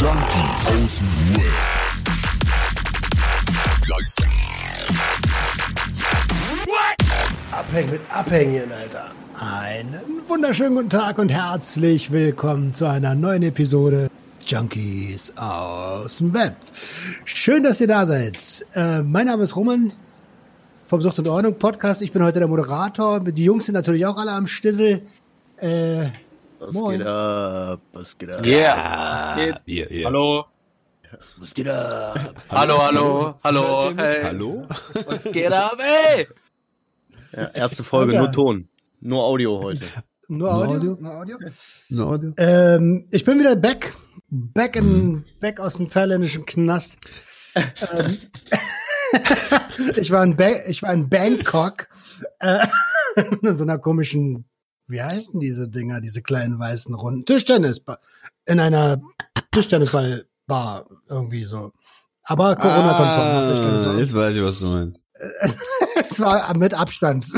Junkies aus dem Web. Abhängen mit Abhängen, Alter. Einen wunderschönen guten Tag und herzlich willkommen zu einer neuen Episode Junkies aus dem Web. Schön, dass ihr da seid. Äh, mein Name ist Roman vom Sucht und Ordnung Podcast. Ich bin heute der Moderator. Die Jungs sind natürlich auch alle am Stissel. Äh, Was Moin. geht ab? Was geht ab? Yeah. Hier, hier. Hallo. Was geht ab? Hallo, hallo, hallo. Hey. Hallo? Was geht ab, ey? Ja, erste Folge, Ja. nur Ton. Nur Audio heute. nur Audio? Audio? Nur Audio? No Audio? Ähm, ich bin wieder back. Back in, back aus dem thailändischen Knast. ähm, ich war in, ba ich war in Bangkok. Äh, in so einer komischen, wie heißen diese Dinger, diese kleinen weißen Runden? Tischtennis. In einer Tischtennisballbar irgendwie so. Aber Corona-konform. Ah, jetzt weiß ich, was du meinst. Es war mit Abstand.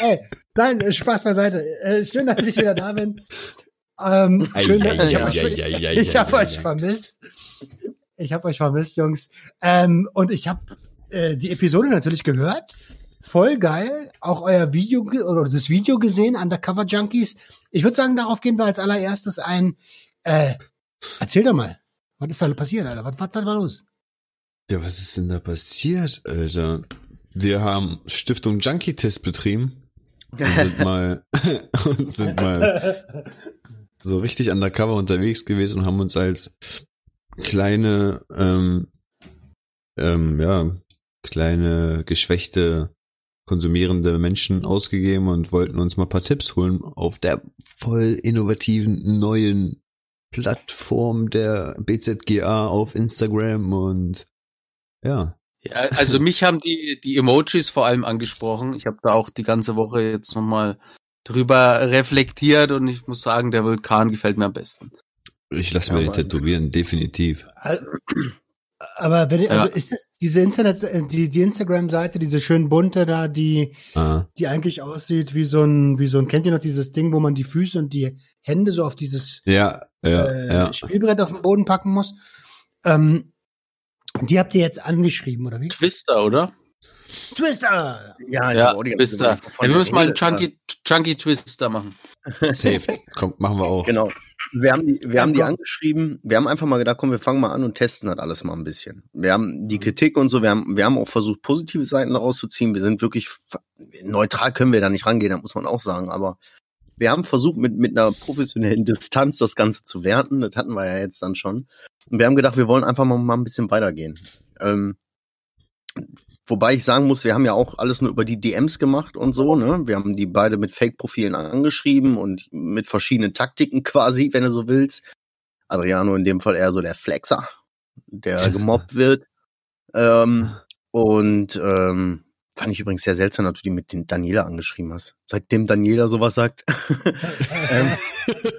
Ey, nein, Spaß beiseite. Äh, Schön, dass ich wieder da bin. Ähm, schön, ei, ich habe euch, ich hab euch vermisst. Ich habe euch vermisst, Jungs. Ähm, und ich habe äh, die Episode natürlich gehört. Voll geil. Auch euer Video oder das Video gesehen, Undercover Junkies. Ich würde sagen, darauf gehen wir als allererstes ein. Äh, erzähl doch mal. Was ist da passiert, Alter? Was, was, was war los? Ja, was ist denn da passiert, Alter? Wir haben Stiftung Junkie Test betrieben und sind mal und sind mal so richtig undercover unterwegs gewesen und haben uns als kleine ähm, ähm, ja kleine geschwächte konsumierende Menschen ausgegeben und wollten uns mal ein paar Tipps holen auf der voll innovativen neuen Plattform der BZGA auf Instagram und ja, Ja, also mich haben die, die Emojis vor allem angesprochen. Ich habe da auch die ganze Woche jetzt nochmal drüber reflektiert und ich muss sagen, der Vulkan gefällt mir am besten. ich lasse Ja, mir die Mann. tätowieren, definitiv. Aber wenn, also Ja. ist das diese Internet, äh, die, die Instagram-Seite, diese schön bunte da, die, Ah, die eigentlich aussieht wie so ein, wie so ein, kennt ihr noch dieses Ding, wo man die Füße und die Hände so auf dieses ja, ja, äh, ja. Spielbrett auf den Boden packen muss? Ähm, die habt ihr jetzt angeschrieben, oder wie? Twister, oder? Twister! Ja, Ja, Twister. Ja, wir müssen mal einen Junkie, Junkie Twister machen. Safe. Komm, machen wir auch. Genau. Wir haben die, wir haben die angeschrieben. Wir haben einfach mal gedacht, komm, wir fangen mal an und testen das alles mal ein bisschen. Wir haben die Kritik und so, wir haben, wir haben auch versucht, positive Seiten rauszuziehen. Wir sind wirklich, neutral können wir da nicht rangehen, da muss man auch sagen, aber wir haben versucht, mit, mit einer professionellen Distanz das Ganze zu werten. Das hatten wir ja jetzt dann schon. Und wir haben gedacht, wir wollen einfach mal, mal ein bisschen weitergehen. Ähm, wobei ich sagen muss, wir haben ja auch alles nur über die DMs gemacht und so, ne? Wir haben die beide mit Fake-Profilen angeschrieben und mit verschiedenen Taktiken quasi, wenn du so willst. Adriano in dem Fall eher so der Flexer, der gemobbt wird. Ähm, und ähm, fand ich übrigens sehr seltsam, dass du die mit den Daniela angeschrieben hast. Seitdem Daniela sowas sagt. ähm,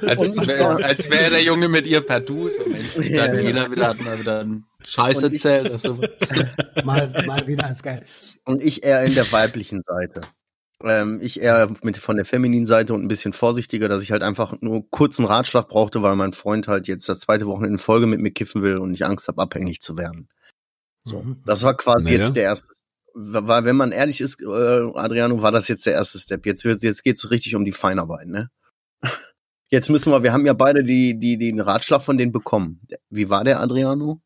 Als, wäre der Junge mit ihr per Du. So, Ja, dann ja. wieder hat mal wieder einen Scheiß erzählt. Also, Mal, mal wieder ist geil. und ich eher in der weiblichen Seite. Ähm, ich eher mit von der femininen Seite und ein bisschen vorsichtiger, dass ich halt einfach nur kurzen Ratschlag brauchte, weil mein Freund halt jetzt das zweite Wochenende in Folge mit mir kiffen will und ich Angst habe, abhängig zu werden. So, Mhm. das war quasi Naja. jetzt der erste. War, wenn man ehrlich ist, äh, Adriano, war das jetzt der erste Step. Jetzt wird, jetzt geht's so richtig um die Feinarbeit, ne? Jetzt müssen wir, wir haben ja beide die, die, den Ratschlag von denen bekommen. Wie war der, Adriano?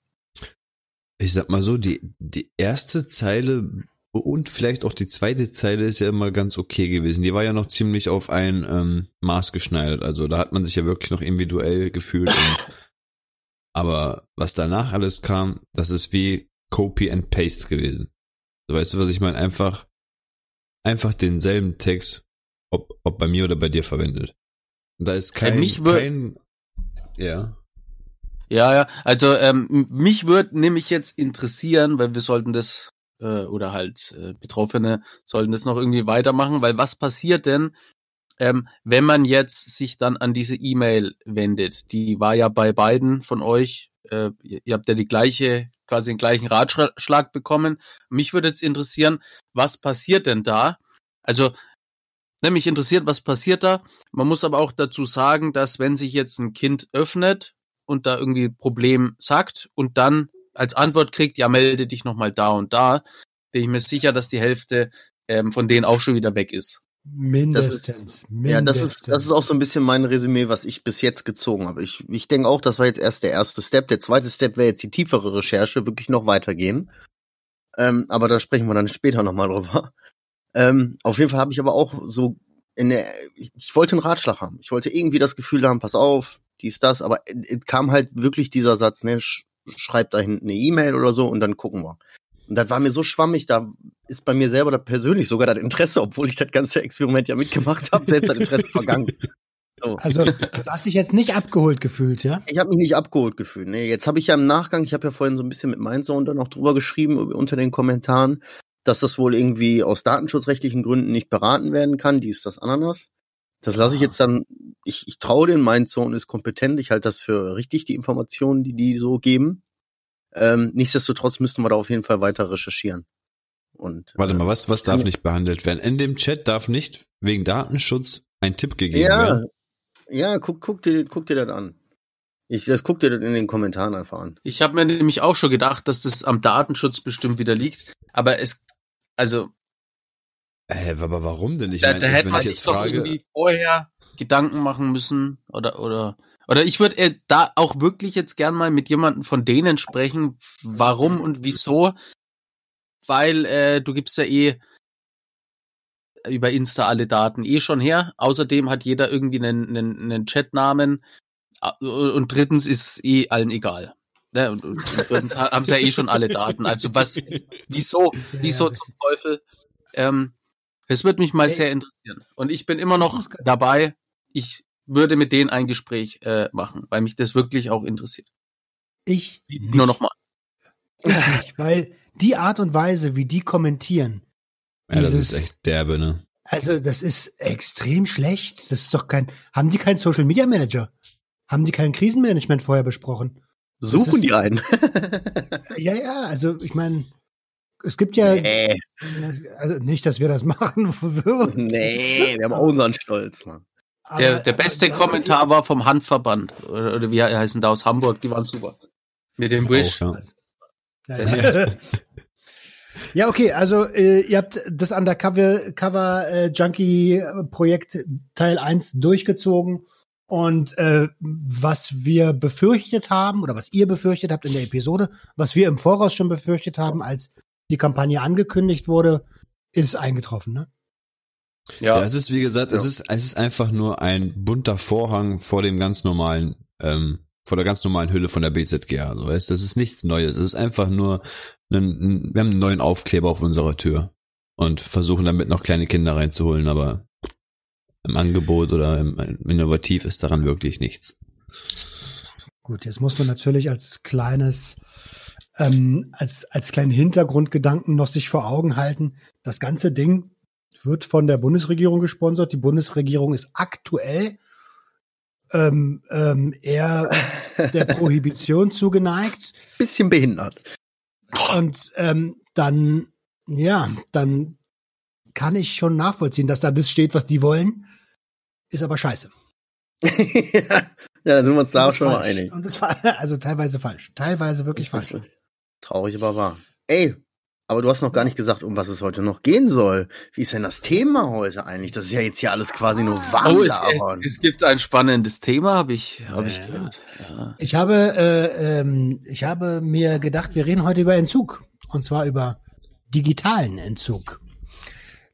Ich sag mal so, die, die erste Zeile und vielleicht auch die zweite Zeile ist ja immer ganz okay gewesen. Die war ja noch ziemlich auf ein ähm, Maß geschneidert. Also da hat man sich ja wirklich noch individuell gefühlt. Und, aber was danach alles kam, das ist wie Copy and Paste gewesen. So, weißt du, was ich meine? Einfach, einfach denselben Text, ob, ob bei mir oder bei dir verwendet. Und da ist kein, mich kein, ja. Ja, ja. Also ähm, mich würde nämlich jetzt interessieren, weil wir sollten das äh, oder halt äh, Betroffene sollten das noch irgendwie weitermachen, weil was passiert denn, ähm, wenn man jetzt sich dann an diese E-Mail wendet? Die war ja bei beiden von euch. Äh, ihr habt ja die gleiche, quasi den gleichen Ratschlag bekommen. Mich würde jetzt interessieren, was passiert denn da? Also ne, mich interessiert, was passiert da. Man muss aber auch dazu sagen, dass wenn sich jetzt ein Kind öffnet, und da irgendwie Problem sagt und dann als Antwort kriegt, ja, melde dich nochmal da und da, bin ich mir sicher, dass die Hälfte ähm, von denen auch schon wieder weg ist. Mindestens. mindestens. Ja, das ist, das ist auch so ein bisschen mein Resümee, was ich bis jetzt gezogen habe. Ich, ich denke auch, das war jetzt erst der erste Step. Der zweite Step wäre jetzt die tiefere Recherche, wirklich noch weitergehen. Ähm, aber da sprechen wir dann später nochmal drüber. Ähm, auf jeden Fall habe ich aber auch so in der, ich, ich wollte einen Ratschlag haben. Ich wollte irgendwie das Gefühl haben, pass auf, dies, das, aber es kam halt wirklich dieser Satz, ne, sch schreib da hinten eine E-Mail oder so und dann gucken wir. Und das war mir so schwammig, da ist bei mir selber da persönlich sogar das Interesse, obwohl ich das ganze Experiment ja mitgemacht habe, selbst das Interesse vergangen. So. Also, du hast dich jetzt nicht abgeholt gefühlt, ja? Ich habe mich nicht abgeholt gefühlt. Nee, jetzt habe ich ja im Nachgang, ich habe ja vorhin so ein bisschen mit Mindzone dann auch drüber geschrieben, unter den Kommentaren, dass das wohl irgendwie aus datenschutzrechtlichen Gründen nicht beraten werden kann. Die ist das Ananas. Das lasse ich jetzt dann, ich, ich traue den Mindzone ist kompetent, ich halte das für richtig, die Informationen, die die so geben. Ähm, nichtsdestotrotz müssten wir da auf jeden Fall weiter recherchieren. Und, Warte äh, mal, was, was darf nicht behandelt werden? In dem Chat darf nicht wegen Datenschutz ein Tipp gegeben ja, werden. ja, guck, guck dir, guck dir das an. Ich, das guck dir das in den Kommentaren einfach an. Ich habe mir nämlich auch schon gedacht, dass das am Datenschutz bestimmt wieder liegt. Aber es, also, Äh, aber warum denn? Ich da, meine, da ich- hätte wenn man ich sich jetzt doch frage, irgendwie vorher Gedanken machen müssen oder oder oder ich würde äh, da auch wirklich jetzt gern mal mit jemandem von denen sprechen, warum und wieso, weil äh, du gibst ja eh über Insta alle Daten eh schon her. Außerdem hat jeder irgendwie einen, einen, einen Chatnamen und drittens ist eh allen egal. Ne? Und, und, drittens ha- haben sie ja eh schon alle Daten. Also was, wieso, wieso zum Teufel? Ähm, das würde mich mal sehr interessieren. Und ich bin immer noch dabei. Ich würde mit denen ein Gespräch äh, machen, weil mich das wirklich auch interessiert. Ich nicht. Nur noch mal. Ich nicht, weil die Art und Weise, wie die kommentieren, ja, das dieses- ist echt derbe, ne? also das ist extrem schlecht. Das ist doch kein, haben die keinen Social Media Manager? Haben die kein Krisenmanagement vorher besprochen? Suchen ist- die einen. Ja, ja, also ich meine, es gibt ja, nee, also nicht, dass wir das machen würden. nee, wir haben auch unseren Stolz, Mann. Der, der beste Kommentar war vom Handverband. Oder, oder wie heißen da aus Hamburg, die waren super. Mit dem Wish. Auch, ja. Ja, ja. ja, okay, also äh, ihr habt das Undercover Cover äh, Junkie Projekt Teil 1 durchgezogen und äh, was wir befürchtet haben oder was ihr befürchtet habt in der Episode, was wir im Voraus schon befürchtet haben, als die Kampagne angekündigt wurde, ist eingetroffen, ne? Ja, Ja. es ist wie gesagt, es ist es ist einfach nur ein bunter Vorhang vor dem ganz normalen, ähm, vor der ganz normalen Hülle von der BZGA. So, weißt, das ist nichts Neues. Es ist einfach nur, ein, ein, wir haben einen neuen Aufkleber auf unserer Tür und versuchen damit noch kleine Kinder reinzuholen, aber im Angebot oder im, im Innovativ ist daran wirklich nichts. Gut, jetzt muss man natürlich als kleines, ähm, als, als kleinen Hintergrundgedanken noch sich vor Augen halten. Das ganze Ding wird von der Bundesregierung gesponsert. Die Bundesregierung ist aktuell ähm, ähm, eher der Prohibition zugeneigt. Bisschen behindert. Und ähm, dann, ja, dann kann ich schon nachvollziehen, dass da das steht, was die wollen. Ist aber scheiße. ja, da sind wir uns da auch schon mal falsch. einig. Und das war also teilweise falsch. Teilweise wirklich falsch. Traurig, aber wahr. Ey, aber du hast noch gar nicht gesagt, um was es heute noch gehen soll. Wie ist denn das Thema heute eigentlich? Das ist ja jetzt hier alles quasi nur warm Oh, es, es, es gibt ein spannendes Thema, habe ich, hab ich Ja. gehört. Ja. Ich habe, äh, ähm, ich habe mir gedacht, wir reden heute über Entzug. Und zwar über digitalen Entzug.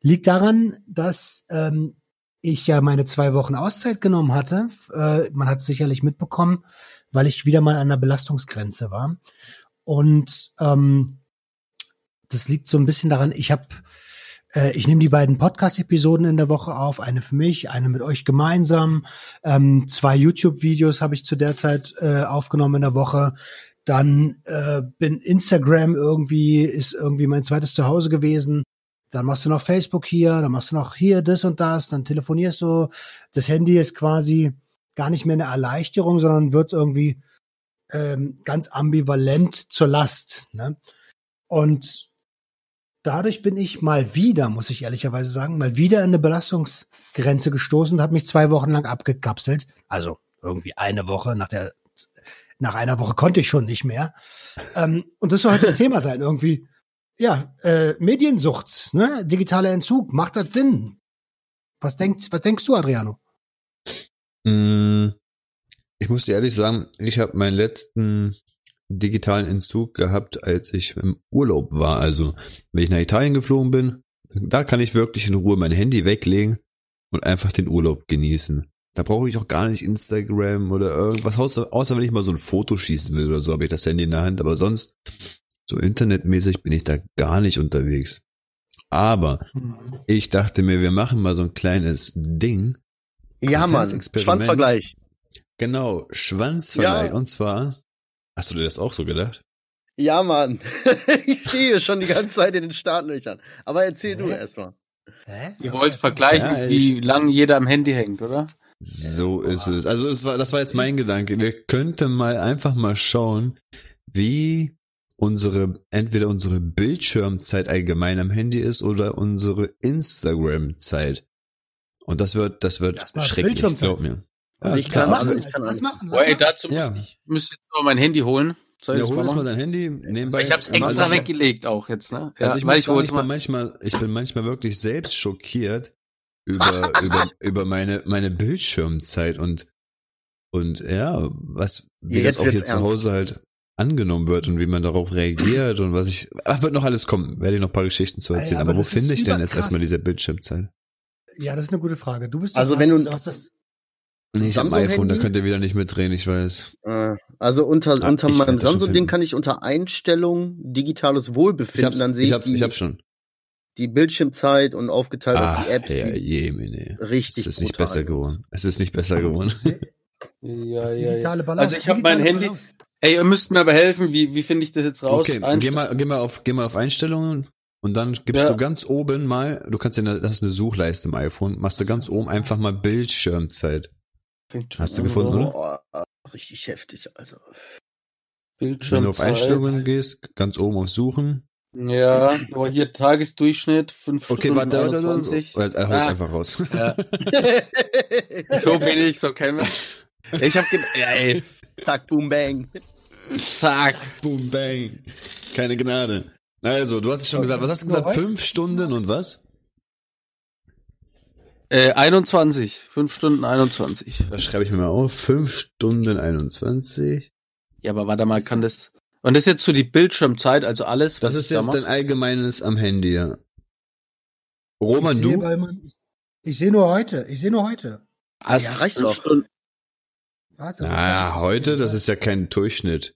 Liegt daran, dass ähm, ich ja meine zwei Wochen Auszeit genommen hatte. Äh, man hat es sicherlich mitbekommen, weil ich wieder mal an der Belastungsgrenze war. Und ähm, das liegt so ein bisschen daran, ich habe äh, ich nehme die beiden Podcast-Episoden in der Woche auf, eine für mich, eine mit euch gemeinsam. Ähm, zwei YouTube-Videos habe ich zu der Zeit äh, aufgenommen in der Woche. Dann äh, bin Instagram irgendwie, ist irgendwie mein zweites Zuhause gewesen. Dann machst du noch Facebook hier, dann machst du noch hier das und das, dann telefonierst du. Das Handy ist quasi gar nicht mehr eine Erleichterung, sondern wird irgendwie ähm, ganz ambivalent zur Last. Ne? Und dadurch bin ich mal wieder, muss ich ehrlicherweise sagen, mal wieder in eine Belastungsgrenze gestoßen und habe mich zwei Wochen lang abgekapselt. Also irgendwie eine Woche nach der Nach einer Woche konnte ich schon nicht mehr. Ähm, und das soll heute das Thema sein, irgendwie. Ja, äh, Mediensucht, ne? Digitaler Entzug, macht das Sinn? Was denkst, was denkst du, Adriano? Mm, Ich muss dir ehrlich sagen, ich habe meinen letzten digitalen Entzug gehabt, als ich im Urlaub war. Also, wenn ich nach Italien geflogen bin, da kann ich wirklich in Ruhe mein Handy weglegen und einfach den Urlaub genießen. Da brauche ich auch gar nicht Instagram oder irgendwas, außer, außer wenn ich mal so ein Foto schießen will oder so, habe ich das Handy in der Hand. Aber sonst, so internetmäßig bin ich da gar nicht unterwegs. Aber ich dachte mir, wir machen mal so ein kleines Ding. Ja, Mann. Schwanzvergleich. Genau, Schwanzverleih. Ja. Und zwar, hast du dir das auch so gedacht? Ja, Mann. ich stehe schon die ganze Zeit in den Startlöchern. Aber erzähl du Hä? erstmal. Hä? Ihr wollt vergleichen, Ja, wie lange jeder am Handy hängt, oder? So ist es. Also es war, das war jetzt mein Gedanke. Wir könnten mal einfach mal schauen, wie unsere, entweder unsere Bildschirmzeit allgemein am Handy ist oder unsere Instagram-Zeit. Und das wird, das wird Erstmal schrecklich, Bildschirmzeit. glaub mir. Und ich klar. kann- Was also machen? ich kann Was machen? Ey, Was machen? dazu muss Ja. ich, müsste jetzt aber mein Handy holen. Soll ich Ja, hol mal jetzt mal dein Handy nebenbei. Ich hab's Also extra ich- weggelegt auch jetzt, ne? Ja, Also ich weil muss ich sagen, ich bin mal. manchmal, ich bin manchmal wirklich selbst schockiert über, über, über meine, meine Bildschirmzeit und, und ja, was, wie Jetzt das auch hier zu. Hause halt angenommen wird und wie man darauf reagiert und was ich, ach, wird noch alles kommen, werde ich noch ein paar Geschichten zu Ey, erzählen. aber aber, wo finde ich denn jetzt erstmal diese Bildschirmzeit? Ja, das ist eine gute Frage. Du bist Also wenn du- hast das, Nee, ich ein Samsung iPhone, da Handy? könnt ihr wieder nicht mitreden, ich weiß. Äh, Also unter, Ah, unter meinem Samsung-Ding kann ich unter Einstellung digitales Wohlbefinden, dann sehe ich ich, hab's, die, ich hab's schon. die Bildschirmzeit und aufgeteilt auf Ah, die Apps. ja, je, nee. richtig Es ist nicht besser geworden. Es ist nicht besser geworden. Ja, ja, ja. digitale Balance. Also ich habe mein Handy. Balance. Ey, ihr müsst mir aber helfen, wie, wie finde ich das jetzt raus? Okay, geh mal, geh mal auf, geh mal auf Einstellungen und dann gibst Ja. du ganz oben mal, du kannst ja, das ist eine Suchleiste im iPhone, machst du ganz oben einfach mal Bildschirmzeit. Fängt schon Hast du gefunden, oder? Boah, äh, richtig heftig, also. Bildschirm. Wenn du auf Einstellungen gehst, ganz oben auf Suchen. Ja, aber hier Tagesdurchschnitt, 5 Okay, Stunden warte, warte, 21. warte. Er holt's Ah. einfach raus. Ja, so bin ich, so kein Mensch. Ich hab gedacht, ja, ey, Zack, boom, bang. zack. Boom, bang. Keine Gnade. Also, du hast es schon gesagt. Was hast du gesagt? Fünf Stunden und was? Äh, 21, 5 Stunden 21. Das schreibe ich mir mal auf. Fünf Stunden 21. Ja, aber warte mal, kann das. Und das ist jetzt so die Bildschirmzeit, also alles. Das was ist da jetzt mach? dein allgemeines am Handy, ja. Roman, ich sehe du? mein- Ich sehe nur heute. Ich sehe nur heute. Ah, Ja, reicht doch. Stunden. Warte. Naja, heute, das ist ja kein Durchschnitt.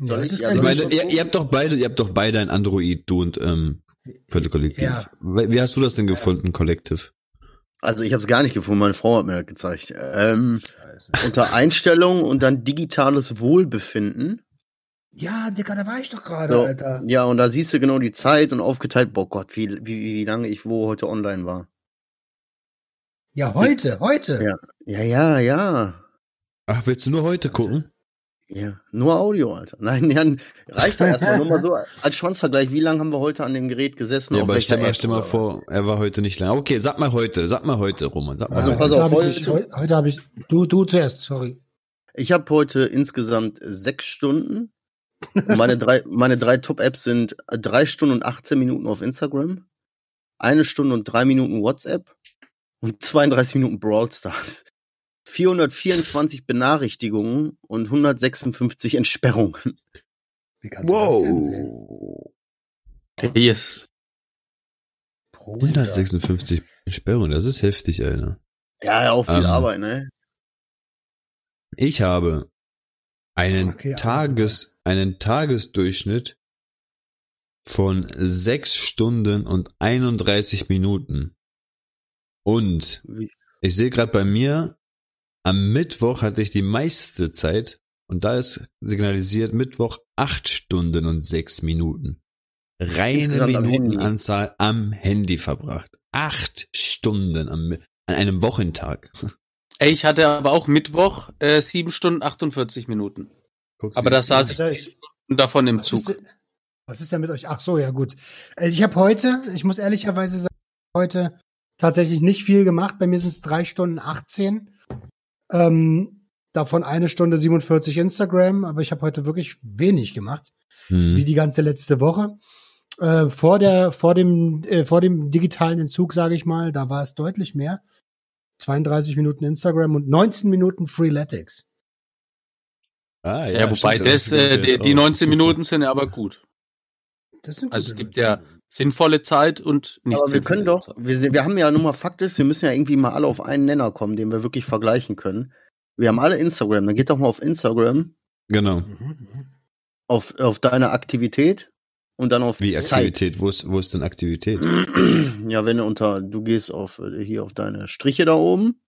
Ja, ich- ja, kein Ich meine, Durchschnitt. ihr, ihr habt doch beide, ihr habt doch beide ein Android, du und ähm, Viertel Kollektiv. Ja. Wie wie hast du das denn gefunden, Kollektiv? Also ich habe es gar nicht gefunden, meine Frau hat mir das gezeigt. Ähm, unter Einstellung und dann digitales Wohlbefinden. Ja, Digga, da war ich doch gerade, So, Alter. ja, und da siehst du genau die Zeit und aufgeteilt, boah Gott, wie, wie, wie lange ich wo heute online war. Ja, heute, heute. Ja. Ja, ja, ja. Ach, willst du nur heute gucken? Ja, nur Audio, Alter. Nein, Jan, reicht doch erstmal nur mal so als Schwanzvergleich. Wie lange haben wir heute an dem Gerät gesessen? Ja, aber stell mal, stell mal vor, er war heute nicht lang. Okay, sag mal heute, sag mal heute, Roman, sag mal Also, heute. pass heute auf, habe ich, heute- nicht- heute, heute habe ich, du, du zuerst, sorry. Ich habe heute insgesamt sechs Stunden. Und meine drei, meine drei Top-Apps sind drei Stunden und 18 Minuten auf Instagram, eine Stunde und drei Minuten WhatsApp und 32 Minuten Brawl Stars. 424 Benachrichtigungen und 156 Entsperrungen. Wie kannst du das denn? Wow. Yes. Bruder. 156 Sperrungen, das ist heftig, Alter. Ja, auch viel Ähm, Arbeit, ne? Ich habe einen Okay, Tages, einen Tagesdurchschnitt von sechs Stunden und 31 Minuten. Und ich sehe gerade bei mir, am Mittwoch hatte ich die meiste Zeit und da ist signalisiert Mittwoch acht Stunden und sechs Minuten. Reine Insgesamt am Handy. Minutenanzahl am Handy verbracht. Acht Stunden am, an einem Wochentag. Ey, ich hatte aber auch Mittwoch äh, 7 Stunden 48 Minuten. Guck's Aber das saß ich Alter, 10 Stunden davon im Was ist, Zug. denn- was ist denn mit euch? Ach so, ja gut. Also ich habe heute, ich muss ehrlicherweise sagen, heute tatsächlich nicht viel gemacht. Bei mir sind es drei Stunden 18. Ähm, Davon eine Stunde 47 Instagram, aber ich habe heute wirklich wenig gemacht, Hm. wie die ganze letzte Woche. Äh, vor der, vor dem, äh, vor dem digitalen Entzug, sage ich mal, da war es deutlich mehr. 32 Minuten Instagram und 19 Minuten Freeletics. Ah, Ja, wobei stimmt, das, kommt äh, die, die auch. 19 Minuten sind ja aber gut. Das Also es gibt ja sinnvolle Zeit und nicht Aber wir können doch, Zeit. wir, sind- wir haben ja nun mal Fakt ist, wir müssen ja irgendwie mal alle auf einen Nenner kommen, den wir wirklich vergleichen können. Wir haben alle Instagram, dann geht doch mal auf Instagram, Genau. Mhm. auf, auf deine Aktivität und dann auf Wie Zeit. Aktivität? Wo ist, wo ist denn Aktivität? Ja, wenn du unter, du gehst auf äh, hier auf deine Striche da oben,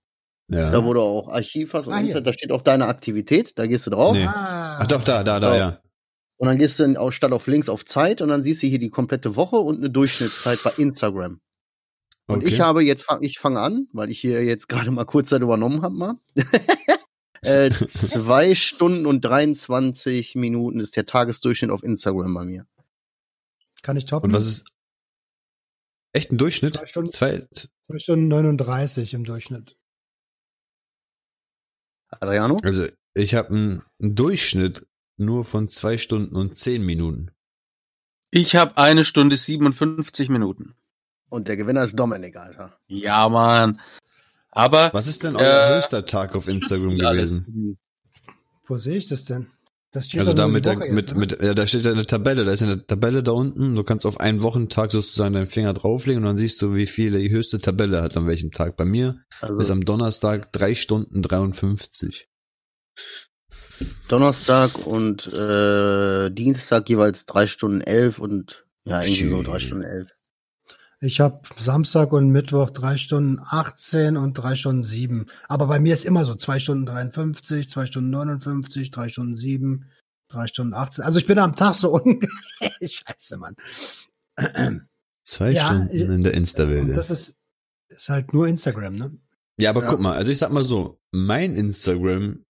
Ja. da wo du auch Archiv hast und Ah. Insight, da steht auch deine Aktivität, da gehst du drauf Nee. Ah. Ach doch, da, da, da, Ja. Und dann gehst du in, auf, statt auf links auf Zeit und dann siehst du hier die komplette Woche und eine Durchschnittszeit bei Instagram. Und Okay. ich habe jetzt, ich fange an, weil ich hier jetzt gerade mal kurz Zeit übernommen habe mal. äh, zwei Stunden und 23 Minuten ist der Tagesdurchschnitt auf Instagram bei mir. Kann ich toppen? Und was ist echt ein Durchschnitt? Zwei Stunden. Zwei, Zwei Stunden 39 im Durchschnitt. Adriano? also ich habe einen, einen Durchschnitt nur von zwei Stunden und zehn Minuten. Ich habe eine Stunde 57 Minuten. Und der Gewinner ist Dominik, Alter. Ja, Mann. Aber Was ist denn euer Äh, höchster Tag auf Instagram gewesen? Wo sehe ich das denn? Das steht Also da mit, der, jetzt, mit, oder? mit, ja, da steht ja eine Tabelle, da ist eine Tabelle da unten. Du kannst auf einen Wochentag sozusagen deinen Finger drauflegen und dann siehst du, wie viel die höchste Tabelle hat an welchem Tag. Bei mir Also ist am Donnerstag drei Stunden 53. Donnerstag und äh, Dienstag jeweils drei Stunden elf und ja, irgendwie so drei Stunden elf. Ich habe Samstag und Mittwoch drei Stunden 18 und drei Stunden 7. Aber bei mir ist immer so zwei Stunden 53, zwei Stunden 59, drei Stunden 7, drei Stunden 18. Also ich bin am Tag so ungefähr. Scheiße, Mann. Zwei Ja, Stunden in der Insta-Welt. das ist, ist halt nur Instagram, ne? Ja, aber Ja. guck mal, also ich sag mal so, mein Instagram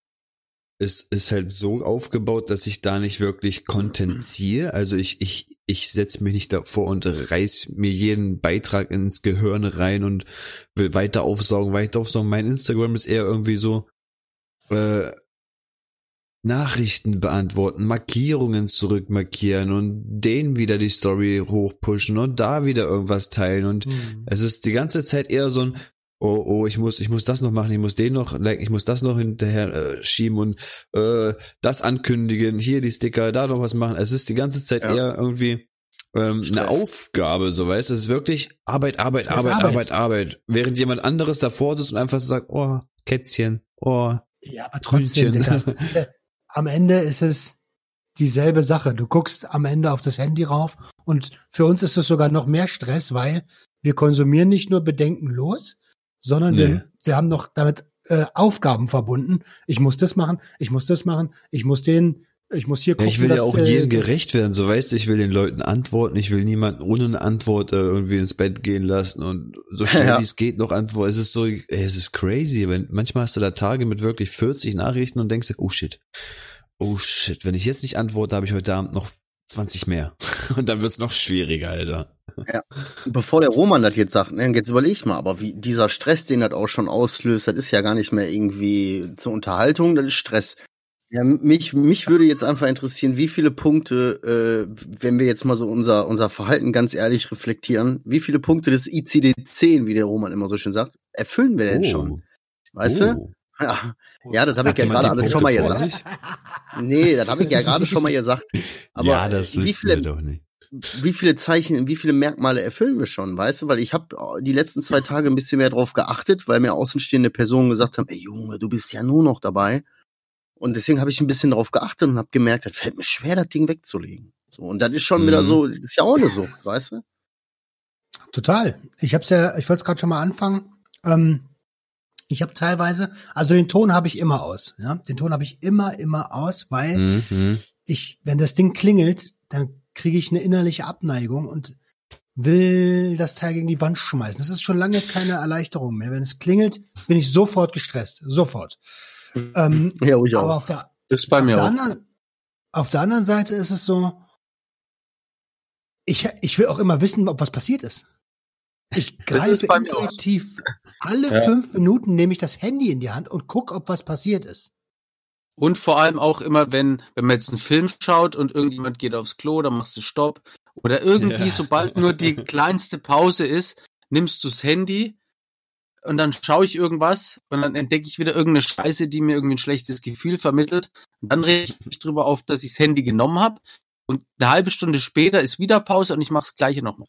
ist, ist halt so aufgebaut, dass ich da nicht wirklich Content ziehe. Also ich, ich, ich setze mich nicht davor und reiß mir jeden Beitrag ins Gehirn rein und will weiter aufsaugen, weiter aufsaugen. Mein Instagram ist eher irgendwie so, äh, Nachrichten beantworten, Markierungen zurückmarkieren und den wieder die Story hochpushen und da wieder irgendwas teilen und Mhm. es ist die ganze Zeit eher so ein, oh, oh, ich muss, ich muss das noch machen, ich muss den noch liken, ich muss das noch hinterher äh, schieben und äh, das ankündigen, hier die Sticker, da noch was machen. Es ist die ganze Zeit Ja. eher irgendwie ähm, Stress. eine Aufgabe, so weißt du. Es ist wirklich Arbeit, Arbeit, Arbeit, Arbeit. Arbeit, Arbeit. Während jemand anderes davor sitzt und einfach so sagt, oh, Kätzchen, oh, Ja, aber trotzdem. Digga, am Ende ist es dieselbe Sache. Du guckst am Ende auf das Handy rauf und für uns ist es sogar noch mehr Stress, weil wir konsumieren nicht nur bedenkenlos, sondern Nee. wir, wir haben noch damit äh, Aufgaben verbunden. Ich muss das machen, ich muss das machen, ich muss den, ich muss hier Ja, gucken. ich will ja dass, auch äh, jedem gerecht werden, so weißt du, ich will den Leuten antworten, ich will niemanden ohne eine Antwort äh, irgendwie ins Bett gehen lassen und so schnell Ja. wie es geht noch antworten. Es ist so, ey, es ist crazy, wenn manchmal hast du da Tage mit wirklich 40 Nachrichten und denkst oh shit, oh shit, wenn ich jetzt nicht antworte, habe ich heute Abend noch 20 mehr. Und dann wird's noch schwieriger, Alter. Bevor der Roman das jetzt sagt, ne, jetzt überleg ich mal, aber wie dieser Stress, den das auch schon auslöst, das ist ja gar nicht mehr irgendwie zur Unterhaltung, das ist Stress. Ja, mich, mich würde jetzt einfach interessieren, wie viele Punkte, äh, wenn wir jetzt mal so unser, unser Verhalten ganz ehrlich reflektieren, wie viele Punkte des ICD-10, wie der Roman immer so schön sagt, erfüllen wir denn schon? Weißt du? Ja, ja das habe ich ja gerade alles schon mal gesagt. Nee, das habe ich ja gerade schon mal gesagt. Aber ja, das wie wissen wir viele, doch nicht. wie viele Zeichen, wie viele Merkmale erfüllen wir schon, weißt du? Weil ich habe die letzten zwei Tage ein bisschen mehr drauf geachtet, weil mir außenstehende Personen gesagt haben, ey Junge, du bist ja nur noch dabei. Und deswegen habe ich ein bisschen drauf geachtet und habe gemerkt, das fällt mir schwer, das Ding wegzulegen. So, und das ist schon Mhm. wieder so, das ist ja auch eine Sucht, weißt du? Total. Ich hab's ja, ich wollte es gerade schon mal anfangen. Ähm, ich habe teilweise, also den Ton habe ich immer aus. Ja, den Ton habe ich immer, immer aus, weil Mhm. ich, wenn das Ding klingelt, dann kriege ich eine innerliche Abneigung und will das Teil gegen die Wand schmeißen. Das ist schon lange keine Erleichterung mehr. Wenn es klingelt, bin ich sofort gestresst, sofort. Ähm, Ja, ich aber auch. auf der, Das ist bei auf mir der auch. anderen, auf der anderen Seite ist es so, ich, ich will auch immer wissen, ob was passiert ist. Ich greife intuitiv. Alle Ja. fünf Minuten nehme ich das Handy in die Hand und gucke, ob was passiert ist. Und vor allem auch immer, wenn, wenn man jetzt einen Film schaut und irgendjemand geht aufs Klo, dann machst du Stopp. Oder irgendwie, Ja. sobald nur die kleinste Pause ist, nimmst du das Handy und dann schaue ich irgendwas und dann entdecke ich wieder irgendeine Scheiße, die mir irgendwie ein schlechtes Gefühl vermittelt. Und dann rege ich mich drüber auf, dass ich das Handy genommen habe. Und eine halbe Stunde später ist wieder Pause und ich mache das gleiche nochmal.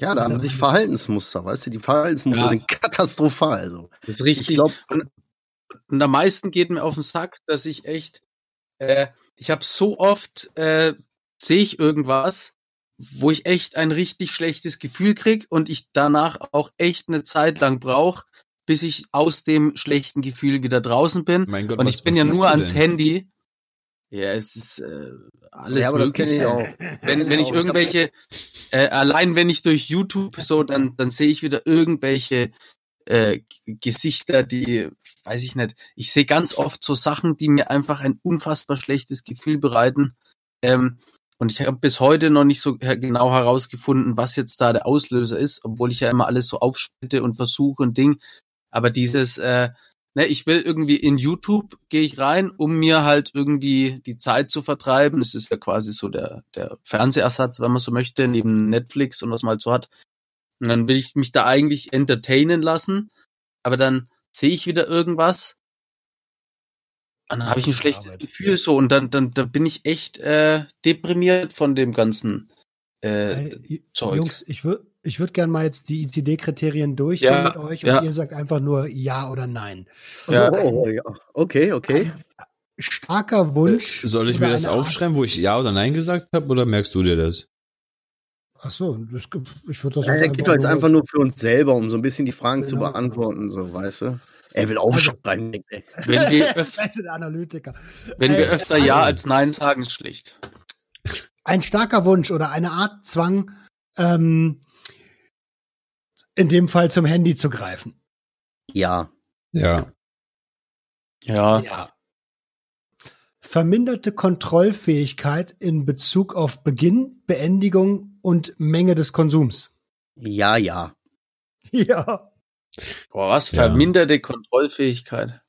Ja, da haben sich Verhaltensmuster, weißt du, die Verhaltensmuster Ja. sind katastrophal. Also. Das ist richtig. Ich glaube, Und am meisten geht mir auf den Sack, dass ich echt, äh, ich habe so oft, äh, sehe ich irgendwas, wo ich echt ein richtig schlechtes Gefühl krieg und ich danach auch echt eine Zeit lang brauche, bis ich aus dem schlechten Gefühl wieder draußen bin. Mein Gott, und was- ich bin was ja nur ans denn? Handy. Ja, es ist äh, alles ja, aber das möglich. kenne ich auch. Wenn, wenn ich irgendwelche, äh, allein wenn ich durch YouTube so, dann, dann sehe ich wieder irgendwelche äh, Gesichter, die, weiß ich nicht, ich sehe ganz oft so Sachen, die mir einfach ein unfassbar schlechtes Gefühl bereiten. Ähm, und ich habe bis heute noch nicht so genau herausgefunden, was jetzt da der Auslöser ist, obwohl ich ja immer alles so aufsplitte und versuche und Ding. Aber dieses, äh, ne, ich will irgendwie in YouTube gehe ich rein, um mir halt irgendwie die Zeit zu vertreiben. Das ist ja quasi so der, der Fernsehersatz, wenn man so möchte, neben Netflix und was man halt so hat. Und dann will ich mich da eigentlich entertainen lassen, aber dann sehe ich wieder irgendwas. Und dann habe ich ein schlechtes Arbeit. Gefühl so und dann, dann, dann bin ich echt äh, deprimiert von dem ganzen äh, Ey, Zeug. Jungs, ich würde ich würd gerne mal jetzt die ICD-Kriterien durchgehen Ja, mit euch und ja. ihr sagt einfach nur Ja oder Nein. Ja. ein Oh, ja. Okay, okay. starker Wunsch. Soll ich mir das Art- aufschreiben, wo ich Ja oder Nein gesagt habe, oder merkst du dir das? Ach so, das, ich würde das Ja, der geht doch jetzt einfach nur für uns selber, um so ein bisschen die Fragen zu Genau. beantworten, so, weißt du? Er will aufschreiben, er. Wenn wir, Analytiker. wenn wir Ey, öfter Ja als Nein sagen, ist schlecht. Ein starker Wunsch oder eine Art Zwang, ähm, in dem Fall zum Handy zu greifen. Ja. Ja. Ja. Ja. Verminderte Kontrollfähigkeit in Bezug auf Beginn, Beendigung und Menge des Konsums. Ja, ja. Ja. Boah, was? Ja. Verminderte Kontrollfähigkeit.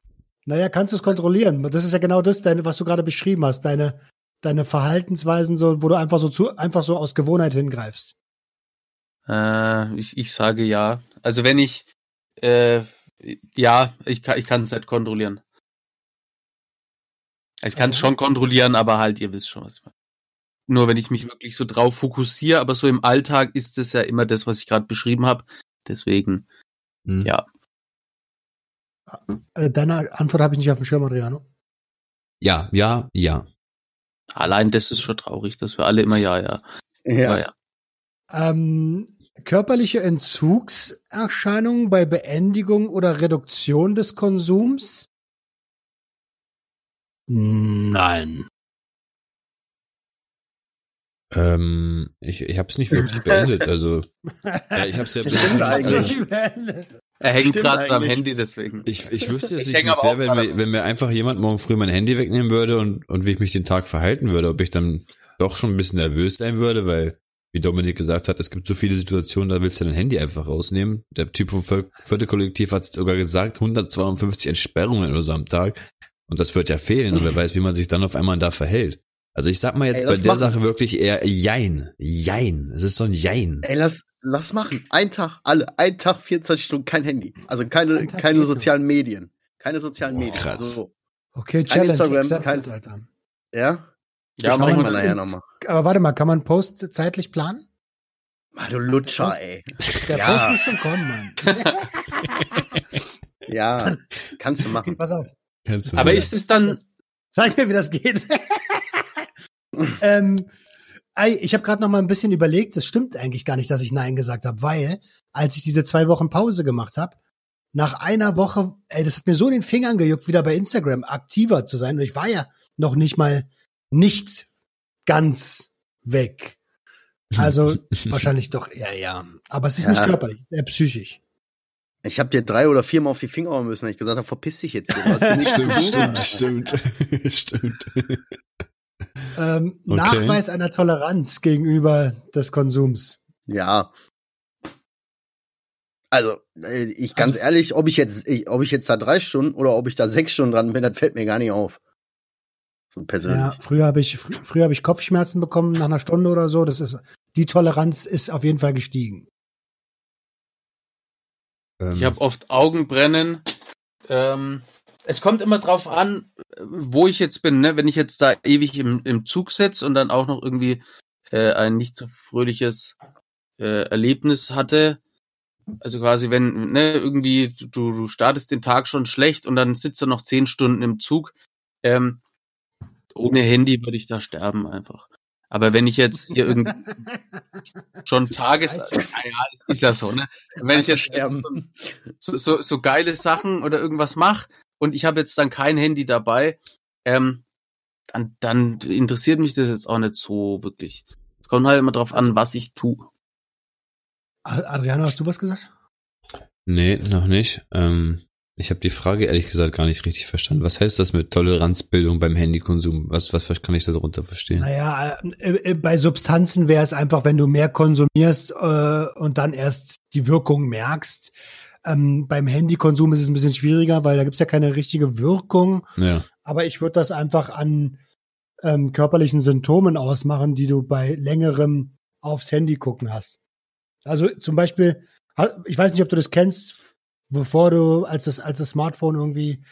Naja, kannst du es kontrollieren? Das ist ja genau das, deine, was du gerade beschrieben hast, deine, deine Verhaltensweisen, so, wo du einfach so zu, einfach so aus Gewohnheit hingreifst. Äh, ich, ich sage ja. Also wenn ich, äh, ja, ich kann ich kann es nicht kontrollieren. Ich kann es Also- schon kontrollieren, aber halt, ihr wisst schon, was ich meine. Nur wenn ich mich wirklich so drauf fokussiere, aber so im Alltag ist es ja immer das, was ich gerade beschrieben habe. Deswegen, Hm. Ja. Äh, Deine Antwort habe ich nicht auf dem Schirm, Adriano. Ja, ja, ja. allein das ist schon traurig, dass wir alle immer ja, ja. Ja, ja. Ähm, körperliche Entzugserscheinungen bei Beendigung oder Reduktion des Konsums? Nein. Ähm, ich ich habe es nicht wirklich beendet. Also, ja, ich habe es ja Stimmt also, eigentlich. Er hängt gerade am. Handy, deswegen. Ich, ich wüsste jetzt Ich nicht, häng wie es aber wäre, wenn mir, wenn mir einfach jemand morgen früh mein Handy wegnehmen würde und, und wie ich mich den Tag verhalten würde, ob ich dann doch schon ein bisschen nervös sein würde, weil, wie Dominik gesagt hat, es gibt so viele Situationen, da willst du dein Handy einfach rausnehmen. Der Typ vom Vier- vierte Kollektiv hat sogar gesagt, 152 Entsperrungen oder so am Tag. Und das wird ja fehlen und wer weiß, wie man sich dann auf einmal da verhält. Also ich sag mal jetzt Ey, bei der machen. Sache wirklich eher Jein. Jein. Es ist so ein Jein. Ey, lass, lass machen. Ein Tag, alle. Ein Tag, 24 Stunden, kein Handy. Also keine, keine sozialen Medien. Keine sozialen Oh, Medien. krass. So. Okay, Kein Challenge Instagram, accepted, kein- Alter. Ja? Ja, machen wir nachher nochmal. Aber warte mal, kann man Post zeitlich planen? Ah, du Lutscher, ey. Der Ja. Post muss schon kommen, Mann. Ja, kannst du machen. Pass auf. Kannst du Aber ist es dann, Sag mir, wie das geht. ähm, ey, ich habe gerade noch mal ein bisschen überlegt. Es stimmt eigentlich gar nicht, dass ich Nein gesagt habe, weil als ich diese zwei Wochen Pause gemacht habe, nach einer Woche, ey, das hat mir so den Fingern gejuckt, wieder bei Instagram aktiver zu sein. Und ich war ja noch nicht mal nicht ganz weg. Also wahrscheinlich doch eher ja. Aber es ist Ja. nicht körperlich, eher psychisch. Ich habe dir drei oder viermal auf die Finger hauen müssen, weil ich gesagt habe, verpiss dich jetzt hier. Stimmt, stimmt, stimmt. stimmt. Ähm, Okay. Nachweis einer Toleranz gegenüber des Konsums. Ja. Also, äh, ich ganz ehrlich, ob ich jetzt, ich, ob ich jetzt da drei Stunden oder ob ich da sechs Stunden dran bin, das fällt mir gar nicht auf. Persönlich. Ja, früher habe ich, fr früher habe ich Kopfschmerzen bekommen nach einer Stunde oder so. Das ist, die Toleranz ist auf jeden Fall gestiegen. Ähm, Ich habe oft Augenbrennen. Ähm, es kommt immer drauf an, wo ich jetzt bin. Ne? Wenn ich jetzt da ewig im, im Zug sitze und dann auch noch irgendwie äh, ein nicht so fröhliches äh, Erlebnis hatte, also quasi wenn ne, irgendwie du, du startest den Tag schon schlecht und dann sitzt du noch zehn Stunden im Zug, ähm, ohne Handy würde ich da sterben einfach. Aber wenn ich jetzt hier irgendwie schon Tages, ja, ja, das ist ja so, ne? Wenn ich jetzt sterben. so, so, so geile Sachen oder irgendwas mache und ich habe jetzt dann kein Handy dabei, ähm, dann, dann interessiert mich das jetzt auch nicht so wirklich. Es kommt halt immer drauf an, was ich tue. Adriano, hast du was gesagt? Nee, noch nicht. Ähm, ich habe die Frage ehrlich gesagt gar nicht richtig verstanden. Was heißt das mit Toleranzbildung beim Handykonsum? Was, was kann ich darunter verstehen? Naja, äh, äh, bei Substanzen wäre es einfach, wenn du mehr konsumierst äh, und dann erst die Wirkung merkst. Ähm, beim Handykonsum ist es ein bisschen schwieriger, weil da gibt's ja keine richtige Wirkung. Ja. Aber ich würde das einfach an ähm, körperlichen Symptomen ausmachen, die du bei längerem aufs Handy gucken hast. Also zum Beispiel, ich weiß nicht, ob du das kennst, bevor du, als das, als das Smartphone irgendwie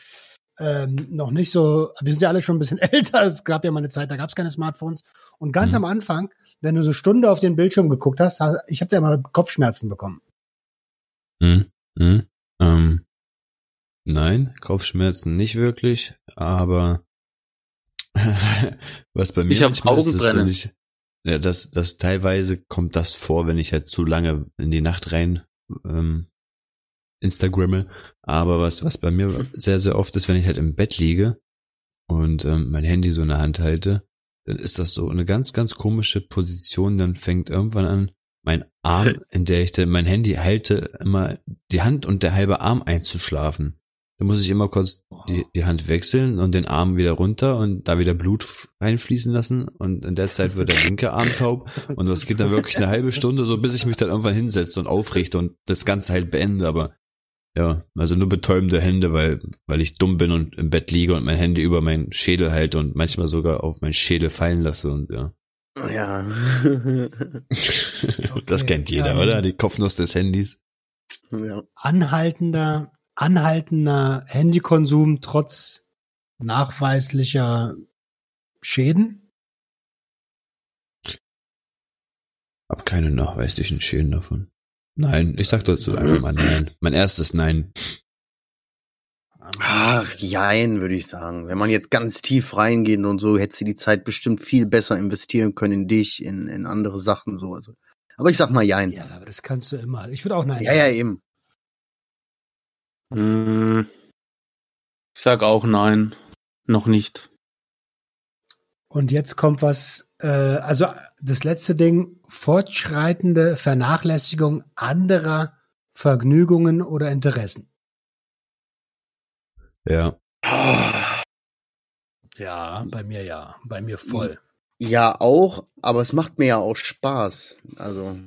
ähm, noch nicht so, wir sind ja alle schon ein bisschen älter, es gab ja mal eine Zeit, da gab es keine Smartphones. Und ganz Mhm. am Anfang, wenn du so eine Stunde auf den Bildschirm geguckt hast, ha- ich habe da mal Kopfschmerzen bekommen. Hm, hm, ähm, nein, Kopfschmerzen nicht wirklich, aber was bei mir Ich hab manchmal ist, ist, Augenbrennen. wenn ich, ja, das, das teilweise kommt das vor, wenn ich halt zu lange in die Nacht rein ähm, Instagramme. Aber was, was bei mir sehr, sehr oft ist, wenn ich halt im Bett liege und ähm, mein Handy so in der Hand halte, dann ist das so eine ganz, ganz komische Position. Dann fängt irgendwann an, mein Arm, in der ich dann mein Handy halte, immer die Hand und der halbe Arm einzuschlafen. Da muss ich immer kurz die, die Hand wechseln und den Arm wieder runter und da wieder Blut reinfließen lassen und in der Zeit wird der linke Arm taub und das geht dann wirklich eine halbe Stunde so, bis ich mich dann irgendwann hinsetze und aufrichte und das Ganze halt beende, aber ja, also nur betäubende Hände, weil, weil ich dumm bin und im Bett liege und mein Handy über meinen Schädel halte und manchmal sogar auf meinen Schädel fallen lasse und ja. Ja. das kennt jeder, ähm, oder? Die Kopfnuss des Handys. ja. Anhaltender, anhaltender Handykonsum trotz nachweislicher Schäden? Hab keine nachweislichen Schäden davon. Nein, ich sag dazu einfach mal nein. Mein erstes Nein. Ach, jein, würde ich sagen. Wenn man jetzt ganz tief reingeht und so, hätte sie die Zeit bestimmt viel besser investieren können in dich, in, in andere Sachen, so. Also. Aber ich sag mal jein. Ja, aber das kannst du immer. Ich würde auch nein. Ja, ja, eben. Hm, ich sag auch nein. Noch nicht. Und jetzt kommt was, äh, also das letzte Ding, fortschreitende Vernachlässigung anderer Vergnügungen oder Interessen. Ja. Ja, bei mir ja. Bei mir voll. Ja, auch, aber es macht mir ja auch Spaß. Also,